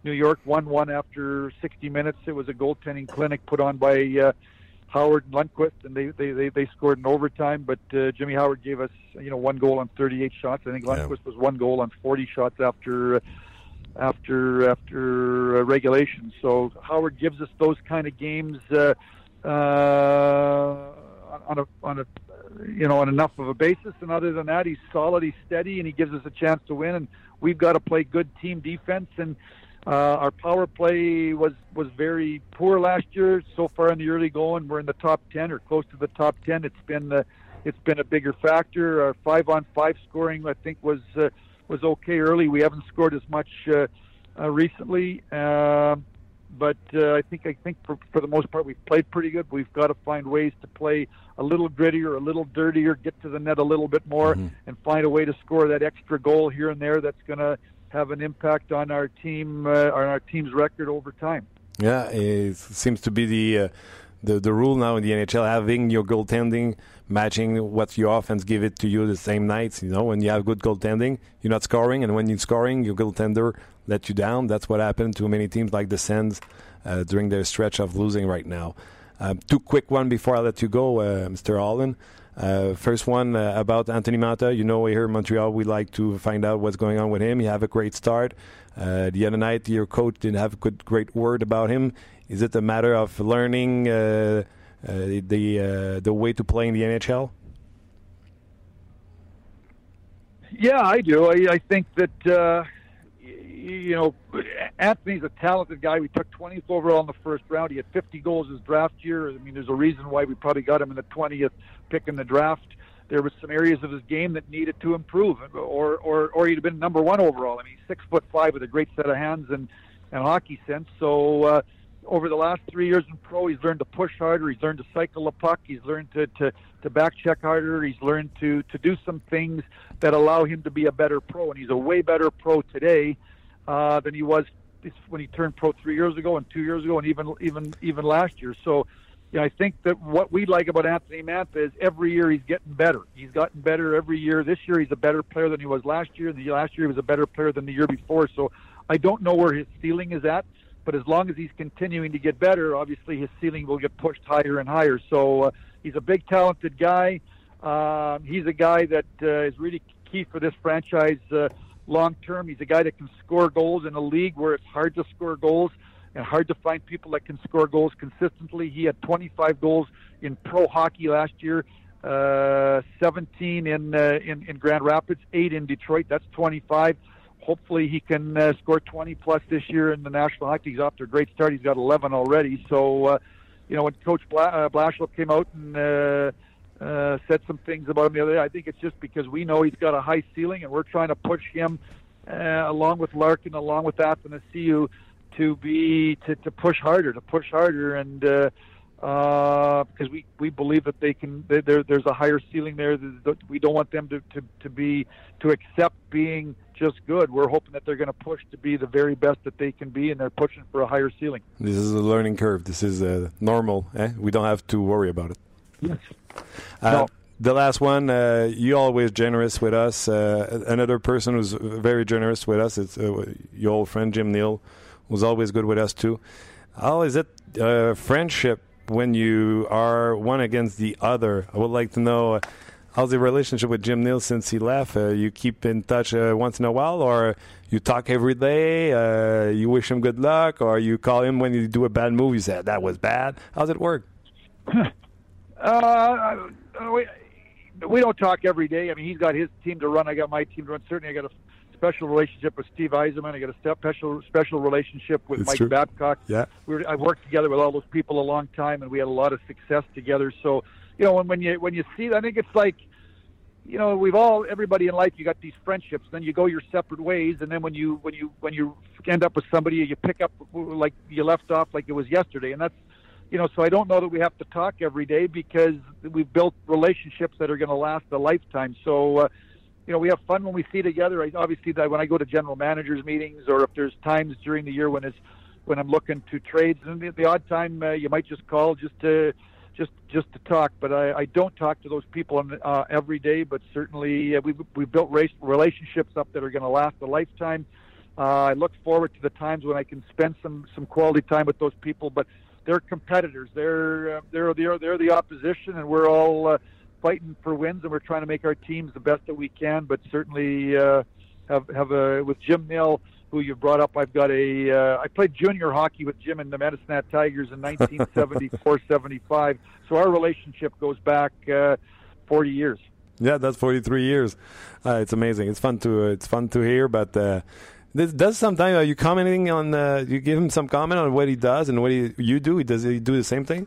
[SPEAKER 7] New York one-one after 60 minutes. It was a goaltending clinic put on by uh, Howard and Lundqvist, and they they, they, they scored in overtime. But uh, Jimmy Howard gave us you know one goal on 38 shots. I think Lundqvist yeah. was one goal on 40 shots after. Uh, after after uh, regulation, so Howard gives us those kind of games uh, uh, on a on a you know on enough of a basis. And other than that, he's solid, he's steady, and he gives us a chance to win. And we've got to play good team defense and uh, our power play was was very poor last year. So far in the early going, we're in the top ten or close to the top ten. It's been uh, it's been a bigger factor. Our five on five scoring, I think, was uh, was okay early. We haven't scored as much uh, uh, recently, uh, but uh, I think I think for, for the most part we've played pretty good. We've got to find ways to play a little grittier, a little dirtier, get to the net a little bit more, mm-hmm. and find a way to score that extra goal here and there. That's going to have an impact on our team, uh, on our team's record over time.
[SPEAKER 1] Yeah, it seems to be the uh, the the rule now in the NHL, having your goaltending matching what your offense give it to you the same nights. You know, when you have good goaltending, you're not scoring, and when you're scoring, your goaltender let you down. That's what happened to many teams like the Sens uh, during their stretch of losing right now. Um, two quick one before I let you go, uh, Mr. Holland. Uh, first one uh, about Anthony Mantha. You know, here in Montreal, we like to find out what's going on with him. He have a great start. Uh, the other night, your coach didn't have a good, great word about him. Is it a matter of learning uh, the uh, the way to play in the NHL?
[SPEAKER 7] Yeah, I do. I, I think that you know, Anthony's a talented guy. We took 20th overall in the first round. He had 50 goals his draft year. I mean, there's a reason why we probably got him in the 20th pick in the draft. There was some areas of his game that needed to improve, or or or he'd have been number one overall. I mean, six foot five with a great set of hands and and hockey sense. So uh, over the last three years in pro, he's learned to push harder. He's learned to cycle the puck. He's learned to, to, to back check harder. He's learned to, to do some things that allow him to be a better pro. And he's a way better pro today uh, than he was when he turned pro three years ago and two years ago and even even even last year. So you know, I think that what we like about Anthony Mantha is every year he's getting better. He's gotten better every year. This year he's a better player than he was last year. The last year he was a better player than the year before. So I don't know where his ceiling is at. But as long as he's continuing to get better, obviously his ceiling will get pushed higher and higher. So uh, he's a big, talented guy. Uh, he's a guy that uh, is really key for this franchise uh, long term. He's a guy that can score goals in a league where it's hard to score goals and hard to find people that can score goals consistently. He had 25 goals in pro hockey last year, uh, 17 in, uh, in in Grand Rapids, eight in Detroit. That's 25 hopefully he can uh, score 20 plus this year in the National Hockey. He's off to a great start. He's got 11 already. So, uh, you know, when Coach Bla- uh, Blashlip came out and uh, uh, said some things about him the other day, I think it's just because we know he's got a high ceiling and we're trying to push him uh, along with Larkin, along with Athanasiu, to be to, to push harder, to push harder, and uh, uh, because we, we believe that they can there there's a higher ceiling there. We don't want them to, to, to be to accept being just good. We're hoping that they're going to push to be the very best that they can be, and they're pushing for a higher ceiling.
[SPEAKER 1] This is a learning curve. This is uh, normal. Eh? We don't have to worry about it.
[SPEAKER 7] Yes.
[SPEAKER 1] Uh,
[SPEAKER 7] no.
[SPEAKER 1] The last one, uh, you always generous with us. Uh, another person who's very generous with us, it's uh, your old friend Jim Neal, who's always good with us too. How is it uh, friendship when you are one against the other? I would like to know how's the relationship with Jim Neal since he left? Uh, you keep in touch uh, once in a while, or you talk every day? Uh, you wish him good luck, or you call him when you do a bad move? You that was bad. How's it work?
[SPEAKER 7] Uh, we, we don't talk every day. I mean, he's got his team to run. I got my team to run. Certainly, I got a special relationship with Steve Eisenman. I got a special special relationship with
[SPEAKER 1] It's
[SPEAKER 7] Mike
[SPEAKER 1] true.
[SPEAKER 7] Babcock.
[SPEAKER 1] Yeah.
[SPEAKER 7] we were, I worked together with all those people a long time, and we had a lot of success together. So, you know, when, when you when you see, that I think it's like, you know, we've all everybody in life. You got these friendships, then you go your separate ways, and then when you when you when you end up with somebody, you pick up like you left off like it was yesterday, and that's. You know, so I don't know that we have to talk every day because we've built relationships that are going to last a lifetime. So, uh, you know, we have fun when we see together. I, obviously, that when I go to general managers meetings or if there's times during the year when it's when I'm looking to trades, and the, the odd time uh, you might just call just to just just to talk. But I, I don't talk to those people on, uh, every day. But certainly, uh, we we built race, relationships up that are going to last a lifetime. Uh, I look forward to the times when I can spend some some quality time with those people. But they're competitors. They're uh, they're they're they're the opposition, and we're all. Uh, fighting for wins, and we're trying to make our teams the best that we can. But certainly, uh, have have a with Jim Mill, who you brought up. I've got a. Uh, I played junior hockey with Jim in the Medicine Tigers in 1974-75. So our relationship goes back uh, 40 years.
[SPEAKER 1] Yeah, that's 43 years. Uh, it's amazing. It's fun to uh, it's fun to hear, but uh, this does sometimes. Are you commenting on? Uh, you give him some comment on what he does and what he, you do. He does he do the same thing?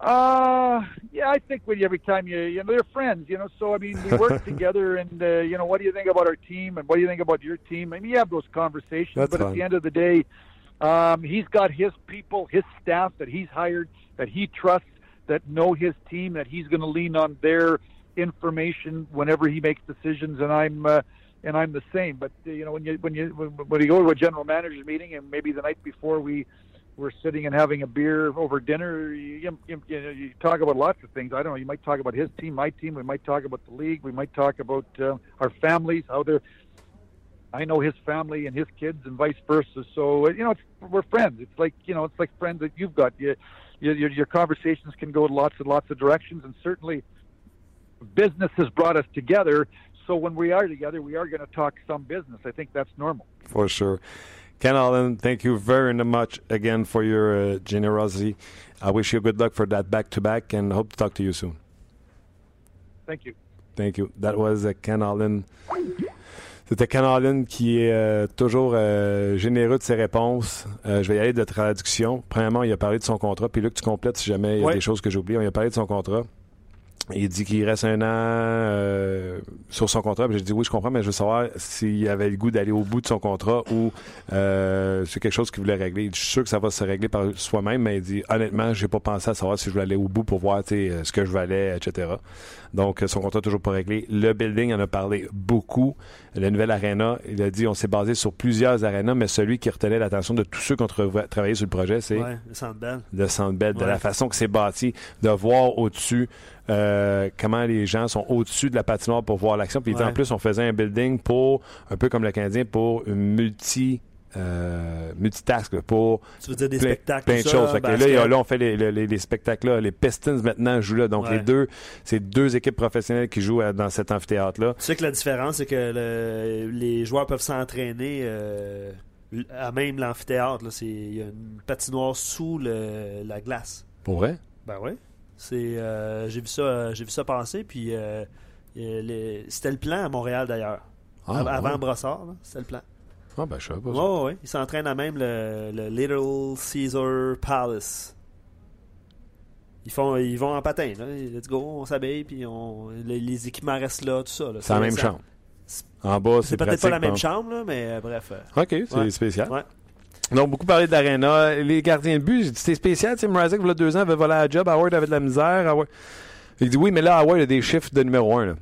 [SPEAKER 7] Uh, yeah, I think when you, every time you, you know, they're friends, you know. So I mean, we work together, and uh, you know, what do you think about our team, and what do you think about your team? I mean, you have those conversations,
[SPEAKER 1] That's
[SPEAKER 7] but
[SPEAKER 1] fine.
[SPEAKER 7] at the end of the day, um, he's got his people, his staff that he's hired, that he trusts, that know his team, that he's going to lean on their information whenever he makes decisions, and I'm. Uh, and I'm the same, but uh, you know when you when you when, when you go to a general managers meeting, and maybe the night before we we're sitting and having a beer over dinner. You, you, you, know, you talk about lots of things. I don't know. You might talk about his team, my team. We might talk about the league. We might talk about uh, our families, how they're. I know his family and his kids, and vice versa. So uh, you know, we're friends. It's like you know, it's like friends that you've got. You, you, your, your conversations can go in lots and lots of directions, and certainly, business has brought us together. So when we are together, we are going to talk some business. I think that's normal.
[SPEAKER 1] For sure. Ken Allen, thank you very much again for your uh, generosity. I wish you good luck for that back to back and hope to talk to you soon.
[SPEAKER 7] Thank you.
[SPEAKER 1] Thank you. That was uh, Ken Allen. C'était Ken Allen qui est euh, toujours euh, généreux de ses réponses. Euh, je vais y aller de traduction. Premièrement, il a parlé de son contrat. Puis Luc, tu complètes si jamais il y a
[SPEAKER 2] Ouais.
[SPEAKER 1] des choses que j'ai oubliées. Il a parlé de son contrat. Il dit qu'il reste un an euh, sur son contrat. J'ai dit oui, je comprends, mais je veux savoir s'il avait le goût d'aller au bout de son contrat ou euh, c'est quelque chose qu'il voulait régler. Je suis sûr que ça va se régler par soi-même, mais il dit honnêtement, j'ai pas pensé à savoir si je voulais aller au bout pour voir euh, ce que je valais, etc. Donc, euh, son contrat toujours pas réglé. Le building en a parlé beaucoup. La nouvelle arena, il a dit on s'est basé sur plusieurs arenas, mais celui qui retenait l'attention de tous ceux qui ont tra- travaillé sur le projet, c'est
[SPEAKER 2] Ouais, le Centre Bell.
[SPEAKER 1] de Centre Bell, de
[SPEAKER 2] Ouais.
[SPEAKER 1] la façon que c'est bâti, de voir au-dessus euh, comment les gens sont au-dessus de la patinoire pour voir l'action. Puis
[SPEAKER 2] Ouais.
[SPEAKER 1] en plus, on faisait un building pour, un peu comme le Canadien, pour une multi... Euh, multitask pour
[SPEAKER 2] Tu veux dire des
[SPEAKER 1] plein,
[SPEAKER 2] spectacles,
[SPEAKER 1] plein de
[SPEAKER 2] ça,
[SPEAKER 1] choses. Fait que là, on fait les, les- les spectacles là. Les Pistons maintenant jouent là. Donc
[SPEAKER 2] Ouais.
[SPEAKER 1] les deux, c'est deux équipes professionnelles qui jouent euh, dans cet amphithéâtre là.
[SPEAKER 2] Tu sais que la différence, c'est que le- les joueurs peuvent s'entraîner euh, à même l'amphithéâtre. Il y a une patinoire sous le- la glace.
[SPEAKER 1] Pour vrai?
[SPEAKER 2] Ben oui. C'est, euh, j'ai vu ça, j'ai vu ça passer. Puis c'était le plan à Montréal d'ailleurs.
[SPEAKER 1] Ah,
[SPEAKER 2] Av- Avant
[SPEAKER 1] ouais.
[SPEAKER 2] Brossard, c'était le plan.
[SPEAKER 1] Ah, ben, je savais pas ça.
[SPEAKER 2] ouais, ouais. Ils s'entraînent à même le, le Little Caesar Palace. Ils font, ils vont en patin, là. Let's go, on s'habille, puis on, les, les équipements restent là, tout ça. là.
[SPEAKER 1] C'est la même
[SPEAKER 2] ça-
[SPEAKER 1] chambre. En bas,
[SPEAKER 2] C'est
[SPEAKER 1] c'est
[SPEAKER 2] peut-être pas la même chambre, là, mais euh, bref. euh,
[SPEAKER 1] OK, c'est
[SPEAKER 2] Ouais.
[SPEAKER 1] spécial.
[SPEAKER 2] Ouais.
[SPEAKER 1] Donc, beaucoup parlé d'Arena. Les gardiens de but, c'est spécial. Tim Razek, il y a deux ans, avait volé à la job. Howard avait de la misère. Howard- Il dit oui, mais là, Howard a des chiffres de numéro 1.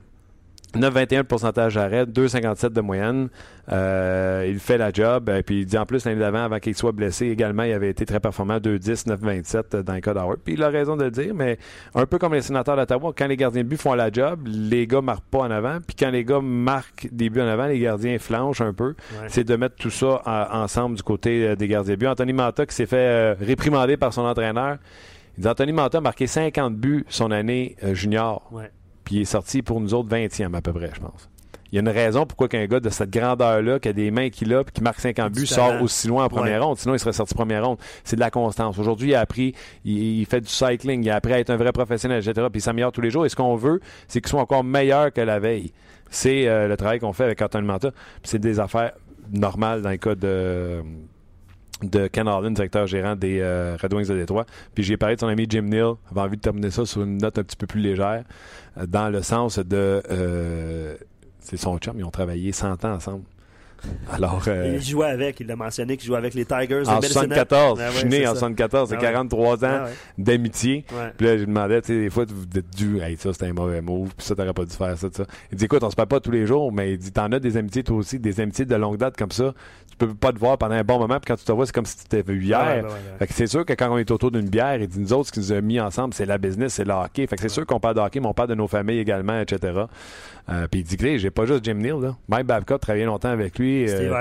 [SPEAKER 1] 9,21 de pourcentage d'arrêt, 2,57 de moyenne. Euh, il fait la job. Et puis il dit en plus, l'année d'avant, avant qu'il soit blessé également, il avait été très performant, 2,10, 9,27 dans le cas d'Howard. Puis il a raison de le dire, mais un peu comme les sénateurs d'Ottawa, quand les gardiens de but font la job, les gars marquent pas en avant. Puis quand les gars marquent des buts en avant, les gardiens flanchent un peu.
[SPEAKER 2] ouais.
[SPEAKER 1] C'est de mettre tout ça en- ensemble du côté euh, des gardiens de but. Anthony Manta qui s'est fait euh, réprimander par son entraîneur. Il dit Anthony Manta a marqué 50 buts son année euh, junior.
[SPEAKER 2] Ouais.
[SPEAKER 1] Puis il est sorti pour nous autres 20e à peu près, je pense. Il y a une raison pourquoi qu'un gars de cette grandeur-là, qui a des mains qu'il a, puis qui marque 50
[SPEAKER 2] Du
[SPEAKER 1] buts, sort aussi loin en première
[SPEAKER 2] Ouais.
[SPEAKER 1] ronde. Sinon, il serait sorti première ronde. C'est de la constance. Aujourd'hui, il a appris, il, il fait du cycling, il a appris à être un vrai professionnel, etc. Puis il s'améliore tous les jours. Et ce qu'on veut, c'est qu'il soit encore meilleur que la veille. C'est euh, le travail qu'on fait avec Anthony Manta. Puis c'est des affaires normales dans le cas de de Ken Harlan, directeur gérant des euh, Red Wings de Détroit. Puis j'ai parlé de son ami Jim Neal. J'avais envie de terminer ça sur une note un petit peu plus légère, euh, dans le sens de... euh, c'est son chum, ils ont travaillé 100 ans ensemble. Alors... euh,
[SPEAKER 2] Il jouait avec, il l'a mentionné qu'il jouait avec les Tigers.
[SPEAKER 1] en
[SPEAKER 2] Medicine Hat.
[SPEAKER 1] 74,
[SPEAKER 2] Ah
[SPEAKER 1] je suis né
[SPEAKER 2] c'est
[SPEAKER 1] en
[SPEAKER 2] ça.
[SPEAKER 1] 74, c'est
[SPEAKER 2] Ah ouais.
[SPEAKER 1] 43 ans
[SPEAKER 2] Ah ouais.
[SPEAKER 1] d'amitié.
[SPEAKER 2] Ouais.
[SPEAKER 1] Puis là, je lui demandais, tu sais, des fois, vous êtes dû, hey, ça, c'était un mauvais move, puis ça, t'aurais pas dû faire ça, ça. Il dit, écoute, on se parle pas tous les jours, mais il dit, t'en as des amitiés, toi aussi, des amitiés de longue date comme ça. Tu peux pas te voir pendant un bon moment, puis quand tu te vois, c'est comme si tu t'étais vu hier. Fait que c'est sûr que quand on est autour d'une bière, il dit, nous autres, ce qui nous a mis ensemble, c'est la business, c'est le hockey. Fait que c'est sûr qu'on parle de hockey, mais on parle de nos familles également, etc. Euh, puis il dit, Grey, j'ai pas juste Jim Neal, là. Mike Babcock, travaillé longtemps avec lui.
[SPEAKER 2] Steve
[SPEAKER 1] euh,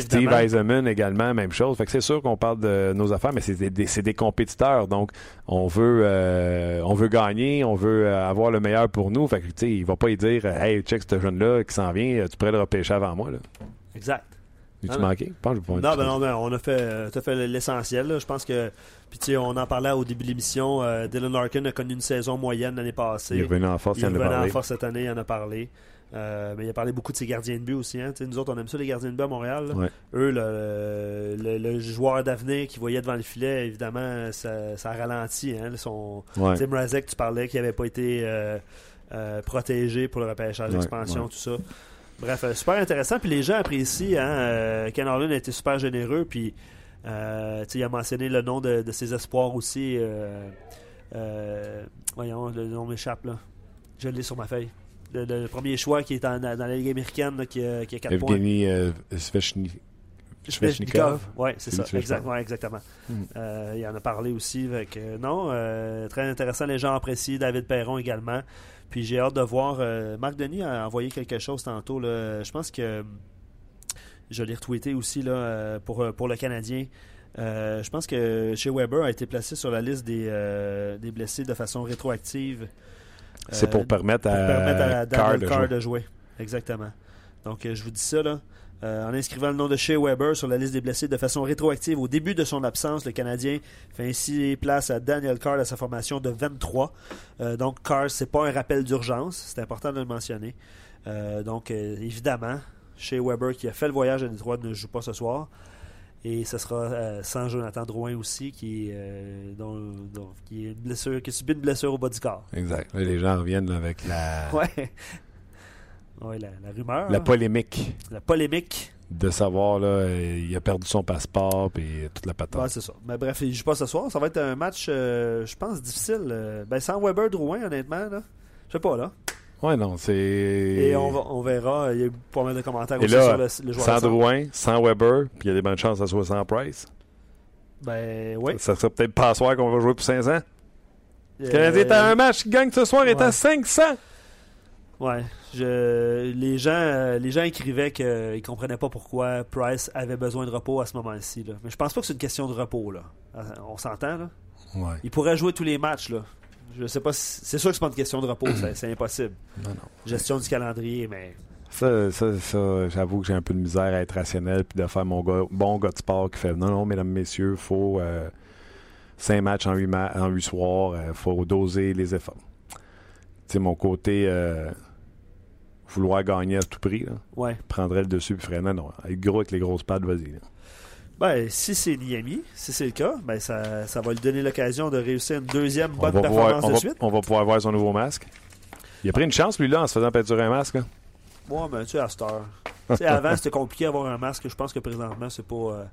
[SPEAKER 1] Steve
[SPEAKER 2] évidemment.
[SPEAKER 1] Eiserman également, même chose. Fait que c'est sûr qu'on parle de nos affaires, mais c'est des, des- c'est des compétiteurs. Donc, on veut, euh, on veut gagner, on veut euh, avoir le meilleur pour nous. Fait que, tu sais, il va pas y dire, hey, check ce jeune-là qui s'en vient, tu pourrais le repêcher avant moi, là.
[SPEAKER 2] Exact.
[SPEAKER 1] Tu
[SPEAKER 2] non.
[SPEAKER 1] manqué? Je pense que
[SPEAKER 2] Non, ben non, ben, on a fait, euh, t'as fait l'essentiel. Je pense que, puis tu sais, on en parlait au début de l'émission. euh, Dylan Larkin a connu une saison moyenne l'année passée.
[SPEAKER 1] Il est revenu en force, il
[SPEAKER 2] Il est
[SPEAKER 1] en a
[SPEAKER 2] revenu en force cette année, il en a parlé. Euh, mais il a parlé beaucoup de ses gardiens de but aussi. Hein. Nous autres, on aime ça, les gardiens de but à Montréal.
[SPEAKER 1] Ouais.
[SPEAKER 2] Eux, le, le- le joueur d'avenir qui voyait devant le filet, évidemment, ça, ça ralentit. Hein. Son,
[SPEAKER 1] Ouais.
[SPEAKER 2] Tim Razek, tu parlais, qui n'avait pas été euh, euh, protégé pour le repêchage
[SPEAKER 1] Ouais,
[SPEAKER 2] d'expansion, tout ça. Bref, euh, super intéressant. Puis les gens apprécient. Hein, euh, Ken Harlan a été super généreux. Puis euh, il a mentionné le nom de, de ses espoirs aussi. euh, euh, voyons, le nom m'échappe là. Je l'ai sur ma feuille. Le, le premier choix qui est en- dans la Ligue américaine là, qui, a, qui a 4 points.
[SPEAKER 1] Evgeny euh, Svechny- Svechnikov.
[SPEAKER 2] Oui, c'est ça. Exact, ouais, exactement.
[SPEAKER 1] Mm.
[SPEAKER 2] Euh, il en a parlé aussi. Avec, non, très intéressant. Les gens apprécient. David Perron également. Puis j'ai hâte de voir. euh, Marc Denis a envoyé quelque chose tantôt. Là. Je pense que je l'ai retweeté aussi là, euh, pour, pour le Canadien. Euh, je pense que chez Weber a été placé sur la liste des, euh, des blessés de façon rétroactive.
[SPEAKER 1] C'est
[SPEAKER 2] Euh,
[SPEAKER 1] pour permettre
[SPEAKER 2] pour
[SPEAKER 1] à,
[SPEAKER 2] permettre à
[SPEAKER 1] Carr de
[SPEAKER 2] de jouer. Exactement. Donc, euh, je vous dis ça, là. Euh, en inscrivant le nom de Shea Weber sur la liste des blessés de façon rétroactive au début de son absence, le Canadien fait ainsi place à Daniel Carr à sa formation de 23. Euh, donc, Carr, c'est pas un rappel d'urgence. C'est important de le mentionner. Euh, donc, évidemment, Shea Weber, qui a fait le voyage à Détroit, ne joue pas ce soir. Et ce sera sans Jonathan Drouin aussi, qui, dont, dont- qui, est une blessure, qui a subi une blessure au bas du corps.
[SPEAKER 1] Exact. Les gens reviennent avec la,
[SPEAKER 2] Ouais. Ouais, la, la rumeur.
[SPEAKER 1] la polémique
[SPEAKER 2] La polémique.
[SPEAKER 1] de savoir, là, euh, il a perdu son passeport et toute la.
[SPEAKER 2] Ouais, c'est ça. Mais bref, il joue pas ce soir. Ça va être un match, euh, je pense, difficile. Euh, ben, sans Weber Drouin, honnêtement. Là. Je sais pas, là.
[SPEAKER 1] Ouais, non, c'est.
[SPEAKER 2] Et on, va- on verra. Il y a eu pas mal de commentaires
[SPEAKER 1] Et
[SPEAKER 2] aussi
[SPEAKER 1] là,
[SPEAKER 2] sur le, le joueur
[SPEAKER 1] sans. Drouin, sans Weber, puis il y a des bonnes chances soit sans Price.
[SPEAKER 2] Ben, oui.
[SPEAKER 1] Ça serait peut-être pas à soir qu'on va jouer pour 500. Le
[SPEAKER 2] Euh,
[SPEAKER 1] Canadien est à un match qui gagne ce soir est à
[SPEAKER 2] ouais.
[SPEAKER 1] 500.
[SPEAKER 2] Ouais. Je, les, gens, euh, les gens écrivaient qu'ils ne comprenaient pas pourquoi Price avait besoin de repos à ce moment-ci. Mais je pense pas que c'est une question de repos. Là. Euh, On s'entend, là?
[SPEAKER 1] Ouais.
[SPEAKER 2] Il pourrait jouer tous les matchs, là. Je sais pas si- C'est sûr que c'est pas une question de repos, c'est impossible.
[SPEAKER 1] Non, non.
[SPEAKER 2] Gestion du calendrier, mais.
[SPEAKER 1] Ça, ça, ça, j'avoue que j'ai un peu de misère à être rationnel puis de faire mon gars, bon gars de sport qui fait non, non, mesdames, messieurs, faut 5 matchs en 8 en huit soirs, il faut doser les efforts. Sais, mon côté euh, vouloir gagner à tout prix, là,
[SPEAKER 2] Ouais.
[SPEAKER 1] prendrait le dessus puis ferait non, non, être gros avec les grosses pattes, vas-y.
[SPEAKER 2] Ben, si c'est Niami, si c'est le cas, ben ça, ça va lui donner l'occasion de réussir une deuxième
[SPEAKER 1] On
[SPEAKER 2] bonne performance
[SPEAKER 1] pouvoir, on,
[SPEAKER 2] de
[SPEAKER 1] va,
[SPEAKER 2] suite.
[SPEAKER 1] on va pouvoir voir son nouveau masque. Il a pris une chance, lui, là, en se faisant peinturer un masque. là.
[SPEAKER 2] Ouais, mais tu sais, à cette heure. Avant, c'était compliqué d'avoir un masque. Je pense que présentement, c'est pas. euh,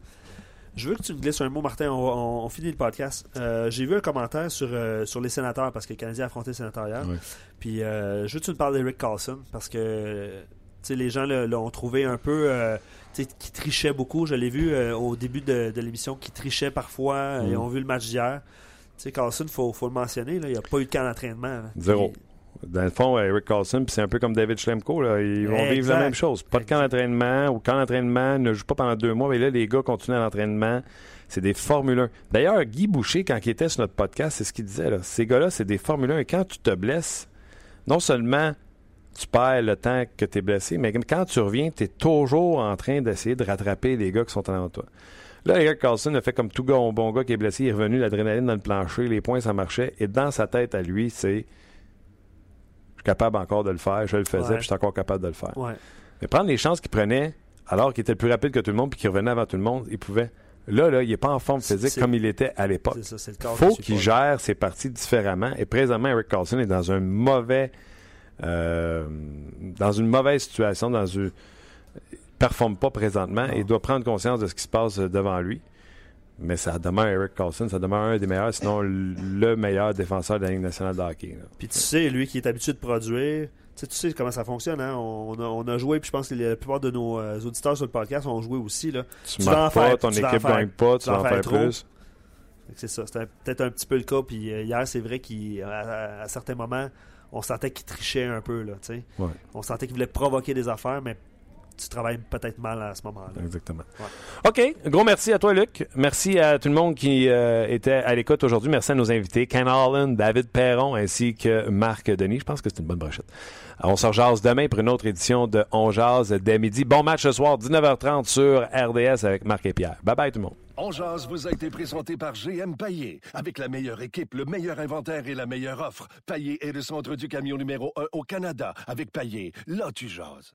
[SPEAKER 2] Je veux que tu me glisses un mot, Martin. On, va- on- on finit le podcast. Euh, J'ai vu un commentaire sur, euh, sur les sénateurs parce que le Canadien a affronté les sénateurs hier.
[SPEAKER 1] Ouais.
[SPEAKER 2] Puis euh, je veux que tu me parles d'Eric Carlson parce que les gens le- l'ont trouvé un peu. euh, qui trichait beaucoup. Je l'ai vu au début de, de l'émission, qui trichait parfois.
[SPEAKER 1] Mhm.
[SPEAKER 2] Ils ont vu le match d'hier. Carlson, il faut, faut le mentionner. Là, il n'y a pas eu de camp d'entraînement. là.
[SPEAKER 1] Zéro.
[SPEAKER 2] Puis-
[SPEAKER 1] Dans le fond, Eric Carlson, c'est un peu comme David Schlemko, là, ils vont vivre la même chose. Pas de camp d'entraînement ou camp d'entraînement, ne joue pas pendant deux mois, mais là, les gars continuent à l'entraînement. C'est des Formule 1. D'ailleurs, Guy Boucher, quand il était sur notre podcast, c'est ce qu'il disait. Là. Ces gars-là, c'est des Formule 1. Et quand tu te blesses, non seulement tu perds le temps que tu es blessé, mais quand tu reviens, tu es toujours en train d'essayer de rattraper les gars qui sont en toi. Là, Eric Carlson a fait comme tout gars, bon gars qui est blessé, il est revenu, l'adrénaline dans le plancher, les points, ça marchait. Et dans sa tête à lui, c'est suis capable encore de le faire, je le faisais,
[SPEAKER 2] Ouais.
[SPEAKER 1] puis je suis encore capable de le faire.
[SPEAKER 2] Ouais.
[SPEAKER 1] Mais prendre les chances qu'il prenait, alors qu'il était le plus rapide que tout le monde, puis qu'il revenait avant tout le monde, il pouvait. Là, là, il n'est pas en forme physique comme il était à l'époque.
[SPEAKER 2] Cadre
[SPEAKER 1] faut qu'il gère ses parties différemment. Et présentement, Eric Carlson est dans un mauvais, euh, dans une mauvaise situation, dans une, il performe pas présentement
[SPEAKER 2] Non.
[SPEAKER 1] et doit prendre conscience de ce qui se passe devant lui. Mais ça demeure Eric Carlson, ça demeure un des meilleurs, sinon le meilleur défenseur de la Ligue nationale de hockey. là.
[SPEAKER 2] Puis tu sais, lui qui est habitué de produire, tu sais, tu sais comment ça fonctionne. Hein? On, a, on a joué, puis je pense que la plupart de nos euh, auditeurs sur le podcast ont joué aussi. Là.
[SPEAKER 1] Tu,
[SPEAKER 2] Tu en
[SPEAKER 1] pas,
[SPEAKER 2] faire-
[SPEAKER 1] ton
[SPEAKER 2] tu
[SPEAKER 1] équipe gagne pas, tu vas en faire plus.
[SPEAKER 2] C'est ça, c'était peut-être un petit peu le cas. Puis euh, hier, c'est vrai qu'à à, à certains moments, on sentait qu'il trichait un peu. Là.
[SPEAKER 1] Ouais.
[SPEAKER 2] On sentait qu'il voulait provoquer des affaires, mais tu travailles peut-être mal à ce moment-là.
[SPEAKER 1] Exactement.
[SPEAKER 2] Ouais.
[SPEAKER 1] OK. Gros merci à toi, Luc. Merci à tout le monde qui euh, était à l'écoute aujourd'hui. Merci à nos invités, Ken Holland, David Perron, ainsi que Marc Denis. Je pense que c'est une bonne brochette. On se rejase demain pour une autre édition de On Jase dès midi. Bon match ce soir, 19h30 sur RDS avec Marc et Pierre. Bye bye tout le monde.
[SPEAKER 8] On jase vous a été présenté par GM Paillé. Avec la meilleure équipe, le meilleur inventaire et la meilleure offre. Paillé est le centre du camion numéro 1 au Canada. Avec Paillé, là tu jases.